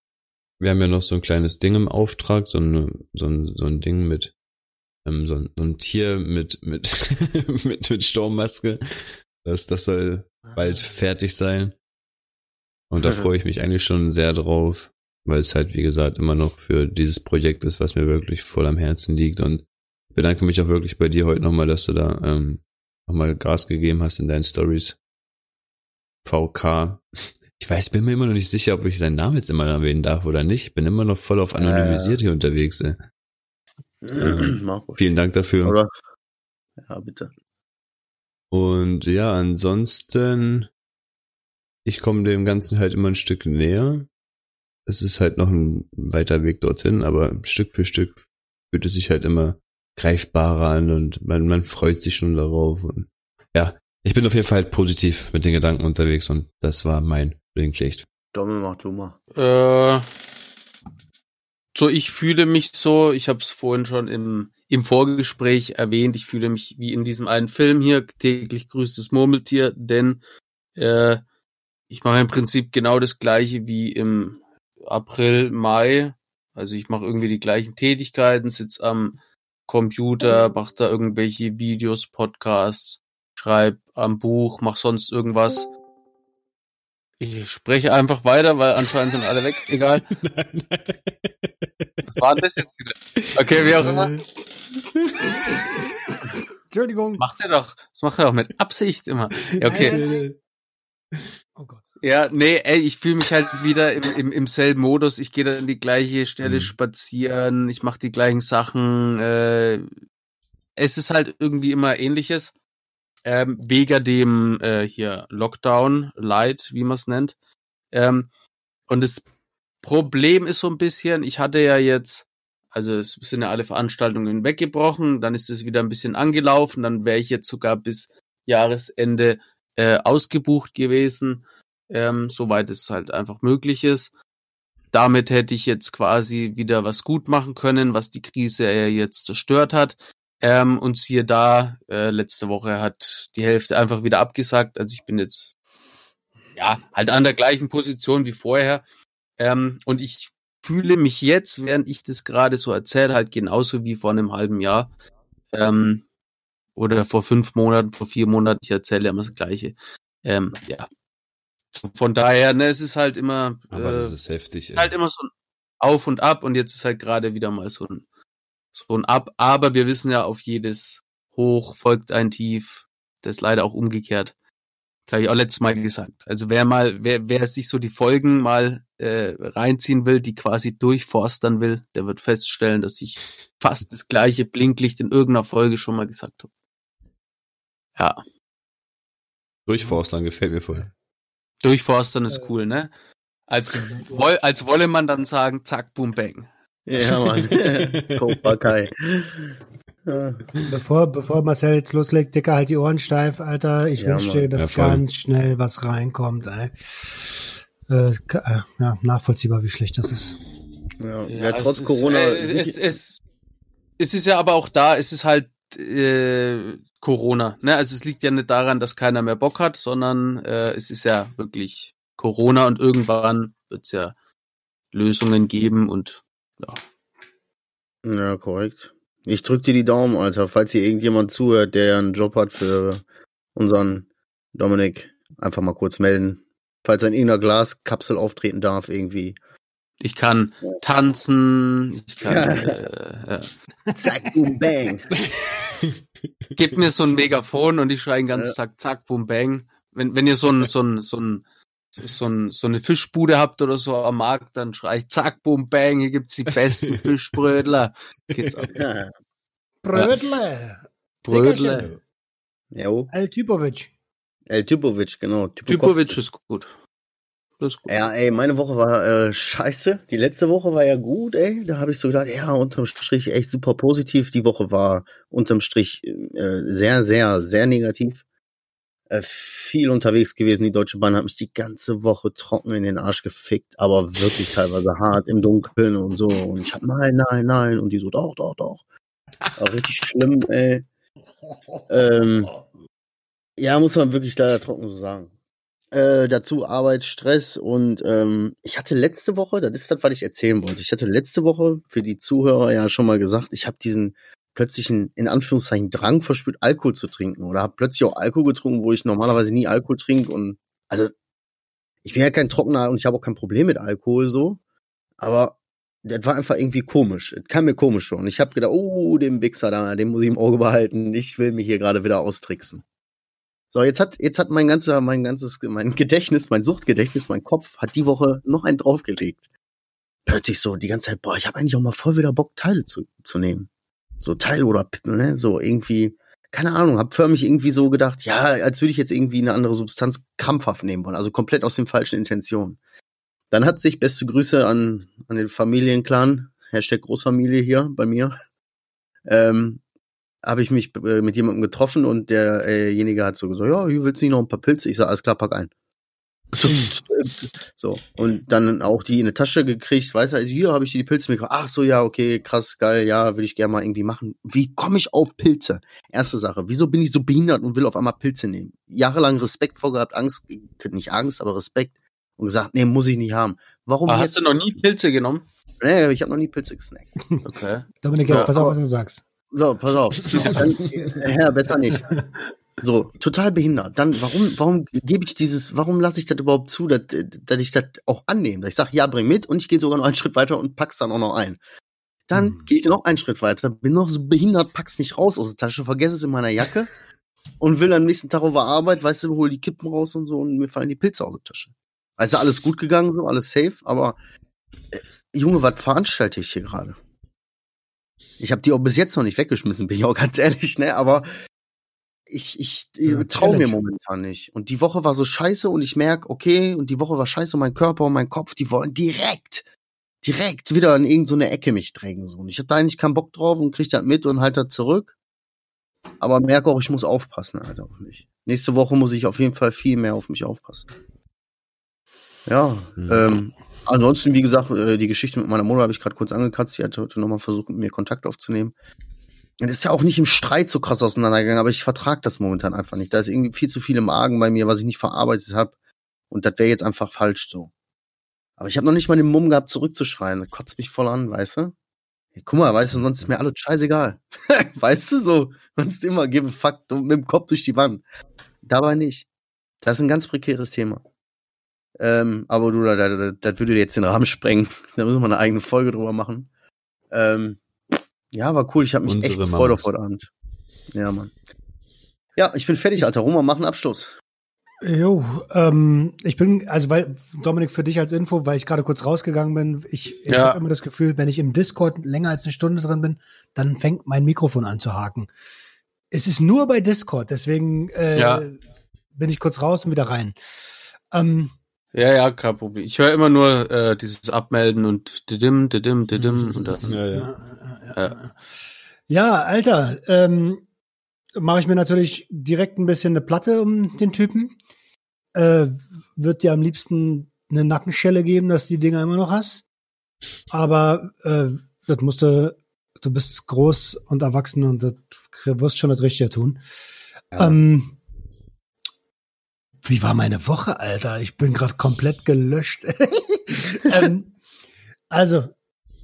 wir haben ja noch so ein kleines Ding im Auftrag, so, eine, so, ein, so ein Ding mit, ähm, so, ein, so ein Tier mit, mit, mit, mit Sturmmaske. Das, das soll bald fertig sein. Und da freue ich mich eigentlich schon sehr drauf, weil es halt, wie gesagt, immer noch für dieses Projekt ist, was mir wirklich voll am Herzen liegt. Und bedanke mich auch wirklich bei dir heute nochmal, dass du da ähm, nochmal Gas gegeben hast in deinen Stories. VK. Ich weiß, bin mir immer noch nicht sicher, ob ich seinen Namen jetzt immer erwähnen darf oder nicht. Ich bin immer noch voll auf anonymisiert hier unterwegs. Ey. Ähm. Vielen Dank dafür. Oder? Ja, bitte. Und ja, ansonsten, ich komme dem Ganzen halt immer ein Stück näher. es ist halt noch ein weiter Weg dorthin, aber Stück für Stück fühlt es sich halt immer greifbarer an und man, man freut sich schon darauf. Und ja, ich bin auf jeden Fall halt positiv mit den Gedanken unterwegs und das war mein Blinklicht. Dommel, mach du mal. Äh, so, ich fühle mich so, ich habe es vorhin schon im, im Vorgespräch erwähnt, ich fühle mich wie in diesem einen Film hier, täglich grüßt das Murmeltier, denn äh, ich mache im Prinzip genau das gleiche wie im April, Mai. Also ich mache irgendwie die gleichen Tätigkeiten, sitz am Computer, mache da irgendwelche Videos, Podcasts, schreib am Buch, mach sonst irgendwas. Ich spreche einfach weiter, weil anscheinend sind alle weg. Egal. Was war das jetzt wieder? Okay, wie auch immer. Entschuldigung. Macht er doch. Das macht er doch mit Absicht immer. Ja, okay. Ja, nee, ey, ich fühle mich halt wieder im, im, im selben Modus. Ich gehe da an die gleiche Stelle Mhm. spazieren, ich mache die gleichen Sachen. Äh, es ist halt irgendwie immer ähnliches. Ähm, wegen dem äh, hier Lockdown, Light, wie man es nennt. Ähm, und das Problem ist so ein bisschen, ich hatte ja jetzt, also es sind ja alle Veranstaltungen weggebrochen, dann ist es wieder ein bisschen angelaufen, dann wäre ich jetzt sogar bis Jahresende äh, ausgebucht gewesen, ähm, soweit es halt einfach möglich ist. Damit hätte ich jetzt quasi wieder was gut machen können, was die Krise ja jetzt zerstört hat. Ähm, und siehe da, äh, letzte Woche hat die Hälfte einfach wieder abgesagt. Also ich bin jetzt ja halt an der gleichen Position wie vorher. Ähm, und ich fühle mich jetzt, während ich das gerade so erzähle, halt genauso wie vor einem halben Jahr. Ähm, oder vor fünf Monaten, vor vier Monaten, ich erzähle immer das Gleiche. Ähm, ja. Von daher, ne, es ist halt immer, Aber äh, das ist heftig. Ey. halt immer so ein Auf und Ab und jetzt ist halt gerade wieder mal so ein, so ein Ab. Aber wir wissen ja, auf jedes Hoch folgt ein Tief. Das ist leider auch umgekehrt. Das habe ich auch letztes Mal gesagt. Also wer mal, wer, wer sich so die Folgen mal äh, reinziehen will, die quasi durchforstern will, der wird feststellen, dass ich fast das gleiche Blinklicht in irgendeiner Folge schon mal gesagt habe. Ja, Durchforstern gefällt mir voll. Durchforstern ist Äh. cool, ne? Als, woll, als wolle man dann sagen, zack, boom, bang. Ja, Mann. Cobra Kai. Ja. Bevor, bevor Marcel jetzt loslegt, Dicker, halt die Ohren steif, Alter. Ich Ja, wünsche dir, dass Ja, ganz schnell was reinkommt, ey. Äh, äh, ja, nachvollziehbar, wie schlecht das ist. Ja, ja, trotz es Corona. Ist, äh, es, es, es ist ja aber auch da, es ist halt äh, Corona. Ne? Also es liegt ja nicht daran, dass keiner mehr Bock hat, sondern äh, es ist ja wirklich Corona und irgendwann wird es ja Lösungen geben und ja. Ja, korrekt. Ich drück dir die Daumen, Alter. Falls hier irgendjemand zuhört, der einen Job hat für unseren Dominik, einfach mal kurz melden. Falls er in irgendeiner Glaskapsel auftreten darf, irgendwie. Ich kann tanzen, ich kann, Ja. äh, ja. Zack, boom, bang. Gebt mir so ein Megafon und ich schreie den ganzen Ja. Tag, zack, boom, bang. Wenn, wenn ihr so ein, so ein, so ein, so, ein, so eine Fischbude habt oder so am Markt, dann schrei ich, zack, boom, bang, hier gibt's die besten Fischbrötler. Geht's ab. Ja. Brödle! Brödle. Jo. El Typovic. El Typovic, genau. Typovic ist gut. Ja, ey, meine Woche war äh, scheiße. Die letzte Woche war ja gut, ey. Da habe ich so gedacht, ja, unterm Strich echt super positiv. Die Woche war unterm Strich äh, sehr, sehr, sehr negativ. Äh, viel unterwegs gewesen. Die Deutsche Bahn hat mich die ganze Woche trocken in den Arsch gefickt, aber wirklich teilweise hart im Dunkeln und so. Und ich hab nein, nein, nein. Und die so, doch, doch, doch. War richtig schlimm, ey. Ähm, ja, muss man wirklich leider trocken so sagen. Äh, dazu Arbeit, Stress und ähm, ich hatte letzte Woche, das ist das, was ich erzählen wollte. Ich hatte letzte Woche für die Zuhörer ja schon mal gesagt, ich habe diesen plötzlichen, in Anführungszeichen, Drang verspürt, Alkohol zu trinken. Oder habe plötzlich auch Alkohol getrunken, wo ich normalerweise nie Alkohol trinke. Und also, ich bin ja kein Trockener und ich habe auch kein Problem mit Alkohol so. Aber das war einfach irgendwie komisch. Es kam mir komisch vor. Und ich habe gedacht, oh, den Wichser da, den muss ich im Auge behalten. Ich will mich hier gerade wieder austricksen. So, jetzt hat, jetzt hat mein ganzer, mein ganzes, mein Gedächtnis, mein Suchtgedächtnis, mein Kopf hat die Woche noch einen draufgelegt. Plötzlich so die ganze Zeit, boah, ich habe eigentlich auch mal voll wieder Bock, Teile zu, zu nehmen. So Teil oder, ne, so irgendwie, keine Ahnung, hab förmlich irgendwie so gedacht, ja, als würde ich jetzt irgendwie eine andere Substanz krampfhaft nehmen wollen, also komplett aus den falschen Intentionen. Dann hat sich beste Grüße an, an den Familienclan, Hashtag Großfamilie hier bei mir. Ähm, habe ich mich äh, mit jemandem getroffen und derjenige hat so gesagt, ja, hier willst du nicht noch ein paar Pilze? Ich sag, alles klar, pack ein. so, und dann auch die in eine Tasche gekriegt, weißt du, also hier habe ich die Pilze mitgebracht. Ach so, ja, okay, krass, geil, ja, will ich gerne mal irgendwie machen. Wie komme ich auf Pilze? Erste Sache, wieso bin ich so behindert und will auf einmal Pilze nehmen? Jahrelang Respekt vorgehabt, Angst, nicht Angst, aber Respekt und gesagt, nee, muss ich nicht haben. Warum Aber hast du noch nie Pilze genommen? Nee, ich habe noch nie Pilze gesnackt. Okay. Dominik, jetzt Ja, pass auf, was du sagst. So, pass auf. Dann, ja, besser nicht. So, total behindert. Dann, warum, warum gebe ich dieses, warum lasse ich das überhaupt zu, dass, dass ich das auch annehme? Dass ich sage, ja, bring mit und ich gehe sogar noch einen Schritt weiter und pack's dann auch noch ein. Dann Hm. gehe ich noch einen Schritt weiter, bin noch so behindert, pack's nicht raus aus der Tasche, vergesse es in meiner Jacke und will am nächsten Tag auf der Arbeit, weißt du, hol die Kippen raus und so und mir fallen die Pilze aus der Tasche. Also alles gut gegangen, so, alles safe, aber äh, Junge, was veranstalte ich hier gerade? Ich habe die auch bis jetzt noch nicht weggeschmissen, bin ich auch ganz ehrlich, ne? Aber ich, ich Ja, äh, trau mir Challenge. momentan nicht. Und die Woche war so scheiße und ich merk, okay, und die Woche war scheiße und mein Körper und mein Kopf, die wollen direkt, direkt wieder in irgendeine so Ecke mich drängen. So. Und ich hab da eigentlich keinen Bock drauf und krieg das mit und halt das zurück. Aber merke auch, ich muss aufpassen, Alter, auf mich. Nächste Woche muss ich auf jeden Fall viel mehr auf mich aufpassen. Ja, Mhm. ähm, ansonsten, wie gesagt, äh, die Geschichte mit meiner Mutter habe ich gerade kurz angekratzt. Sie hat heute nochmal versucht, mit mir Kontakt aufzunehmen. Und ist ja auch nicht im Streit so krass auseinandergegangen, aber ich vertrage das momentan einfach nicht. Da ist irgendwie viel zu viel im Argen bei mir, was ich nicht verarbeitet habe. Und das wäre jetzt einfach falsch so. Aber ich habe noch nicht mal den Mumm gehabt, zurückzuschreien. Das kotzt mich voll an, weißt du? Hey, guck mal, weißt du, sonst ist mir alles scheißegal. weißt du so? Sonst immer give a fuck mit dem Kopf durch die Wand. Dabei nicht. Das ist ein ganz prekäres Thema. Ähm, aber du, das, das, das würde jetzt den Rahmen sprengen. Da müssen wir eine eigene Folge drüber machen. Ähm, ja, war cool. Ich habe mich echt Unsere gefreut Mamas. auf heute Abend. Ja, Mann. Ja, ich bin fertig, Alter. Roma, mach einen Abschluss. Jo, ähm, ich bin, also weil, Dominik, für dich als Info, weil ich gerade kurz rausgegangen bin, ich, ich Ja. habe immer das Gefühl, wenn ich im Discord länger als eine Stunde drin bin, dann fängt mein Mikrofon an zu haken. Es ist nur bei Discord, deswegen äh, Ja. bin ich kurz raus und wieder rein. Ähm, Ja, ja, kein Problem. Ich höre immer nur äh, dieses Abmelden und didim, didim, didim. Und dann, Ja, ja. ja. ja, Alter, ähm, mache ich mir natürlich direkt ein bisschen eine Platte um den Typen. Äh, wird dir am liebsten eine Nackenschelle geben, dass du die Dinger immer noch hast. Aber äh, das musst du, du bist groß und erwachsen und das wirst schon das Richtige tun. Ähm, wie war meine Woche, Alter? Ich bin gerade komplett gelöscht. ähm, also,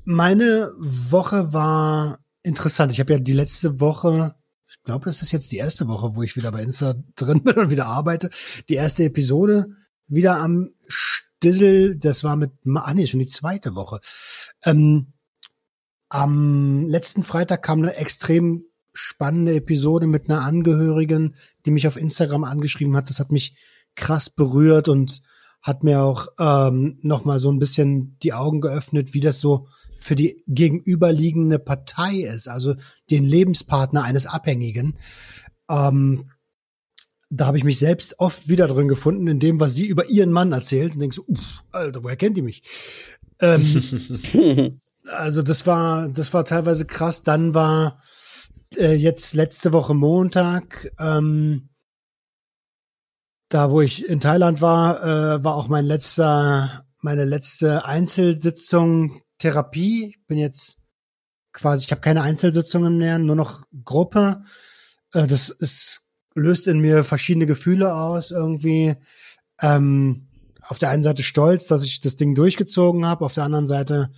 meine Woche war interessant. Ich habe ja die letzte Woche, ich glaube, es ist jetzt die erste Woche, wo ich wieder bei Insta drin bin und wieder arbeite. Die erste Episode wieder am Stissel. Das war mit, ah nee, schon die zweite Woche. Ähm, am letzten Freitag kam eine extrem spannende Episode mit einer Angehörigen, die mich auf Instagram angeschrieben hat. Das hat mich krass berührt und hat mir auch ähm, noch mal so ein bisschen die Augen geöffnet, wie das so für die gegenüberliegende Partei ist, also den Lebenspartner eines Abhängigen. Ähm, da habe ich mich selbst oft wieder drin gefunden, in dem, was sie über ihren Mann erzählt und denkst so, uff, Alter, woher kennt die mich? Ähm, also das war, das war teilweise krass. Dann war äh, jetzt letzte Woche Montag, ähm, da wo ich in Thailand war, äh, war auch mein letzter, meine letzte Einzelsitzung Therapie. Ich bin jetzt quasi, ich habe keine Einzelsitzungen mehr, nur noch Gruppe. Äh, das ist, löst in mir verschiedene Gefühle aus irgendwie. Ähm, auf der einen Seite stolz, dass ich das Ding durchgezogen habe, auf der anderen Seite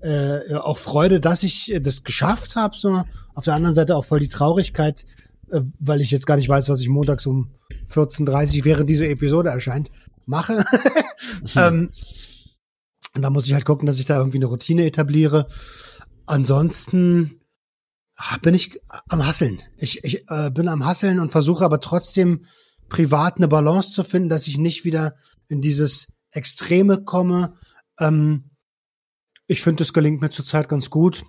äh, auch Freude, dass ich das geschafft habe. So. Auf der anderen Seite auch voll die Traurigkeit, äh, weil ich jetzt gar nicht weiß, was ich montags um 14.30 Uhr, während diese Episode erscheint, mache. ähm, und da muss ich halt gucken, dass ich da irgendwie eine Routine etabliere. Ansonsten ah, bin ich am Hasseln. Ich, ich äh, bin am Hasseln und versuche aber trotzdem privat eine Balance zu finden, dass ich nicht wieder in dieses Extreme komme. Ähm, ich finde, das gelingt mir zurzeit ganz gut.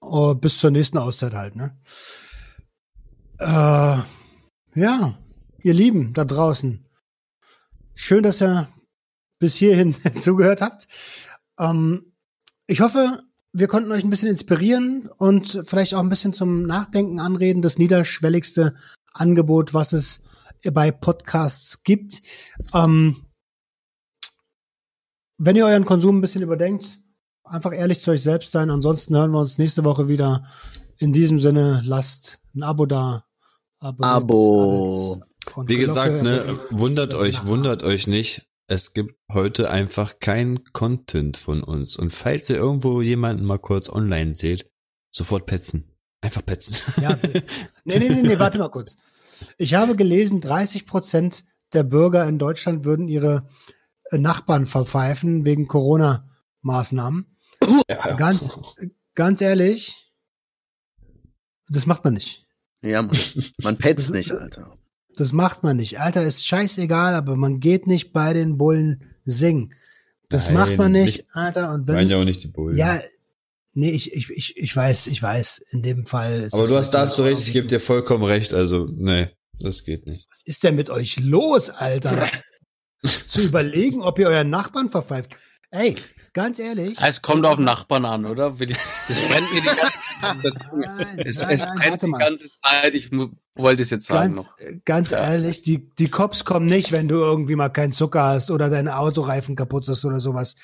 Oh, bis zur nächsten Auszeit halt, ne? Äh, ja, ihr Lieben da draußen. Schön, dass ihr bis hierhin zugehört habt. Ähm, ich hoffe, wir konnten euch ein bisschen inspirieren und vielleicht auch ein bisschen zum Nachdenken anreden. Das niederschwelligste Angebot, was es bei Podcasts gibt. Ähm, wenn ihr euren Konsum ein bisschen überdenkt, einfach ehrlich zu euch selbst sein. Ansonsten hören wir uns nächste Woche wieder. In diesem Sinne, lasst ein Abo da. Abonniert Abo. Wie Glocke gesagt, ne, wundert euch, wundert euch nicht. Es gibt heute einfach kein Content von uns. Und falls ihr irgendwo jemanden mal kurz online seht, sofort petzen. Einfach petzen. Ja, nee, nee, nee, nee, warte mal kurz. Ich habe gelesen, 30 Prozent der Bürger in Deutschland würden ihre äh, Nachbarn verpfeifen wegen Corona-Maßnahmen. Ganz, ganz ehrlich, das macht man nicht. Ja, man, man petzt nicht, Alter. Das macht man nicht. Alter, ist scheißegal, aber man geht nicht bei den Bullen singen. Das Nein, macht man nicht, nicht- Alter. Und Meinen wenn, ja auch nicht die Bullen. ja, nee, ich, ich, ich, ich weiß, ich weiß. In dem Fall ist Aber es du hast, da hast du vielleicht recht, ich gebe dir vollkommen recht. Also, nee, das geht nicht. Was ist denn mit euch los, Alter? Zu überlegen, ob ihr euren Nachbarn verpfeift. Ey, ganz ehrlich. Es kommt auf den Nachbarn an, oder? Will ich- Das brennt mir die ganze Zeit. Nein, Es, nein, es nein, brennt die mal. ganze Zeit. Ich wollte es jetzt sagen Ganz, noch. ganz ehrlich, die, die Cops kommen nicht, wenn du irgendwie mal keinen Zucker hast oder deine Autoreifen kaputt ist oder sowas.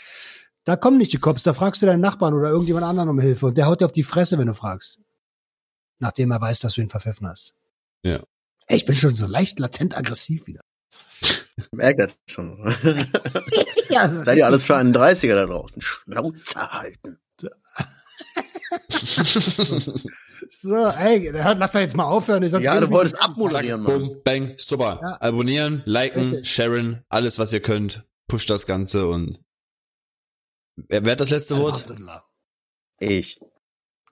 Da kommen nicht die Cops, da fragst du deinen Nachbarn oder irgendjemand anderen um Hilfe und der haut dir auf die Fresse, wenn du fragst. Nachdem er weiß, dass du ihn verpfiffen hast. Ja. Ey, ich bin schon so leicht latent aggressiv wieder. Merkt das schon. Ja, so Seid ihr alles für einen 30er da draußen? Schnauze halten. So, ey, hört- lass doch jetzt mal aufhören. Sonst Ja, du wolltest abmoderieren, Mann. bumm, bang, super. Ja. Abonnieren, liken, Richtig. sharen, alles was ihr könnt. Pusht das Ganze und wer, wer hat das letzte Wort? Ich.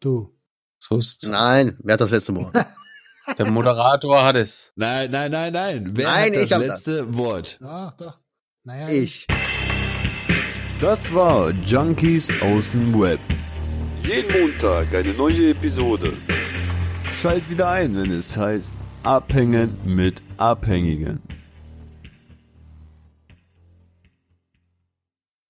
Du. So ist Nein, wer hat das letzte Wort? Der Moderator hat es. Nein, nein, nein, nein. Wer Nein, hat das ich hab das. letzte Wort? Doch, doch. Naja, Ich. Das war Junkies aus dem Web. Jeden Montag eine neue Episode. Schalt wieder ein, wenn es heißt Abhängen mit Abhängigen.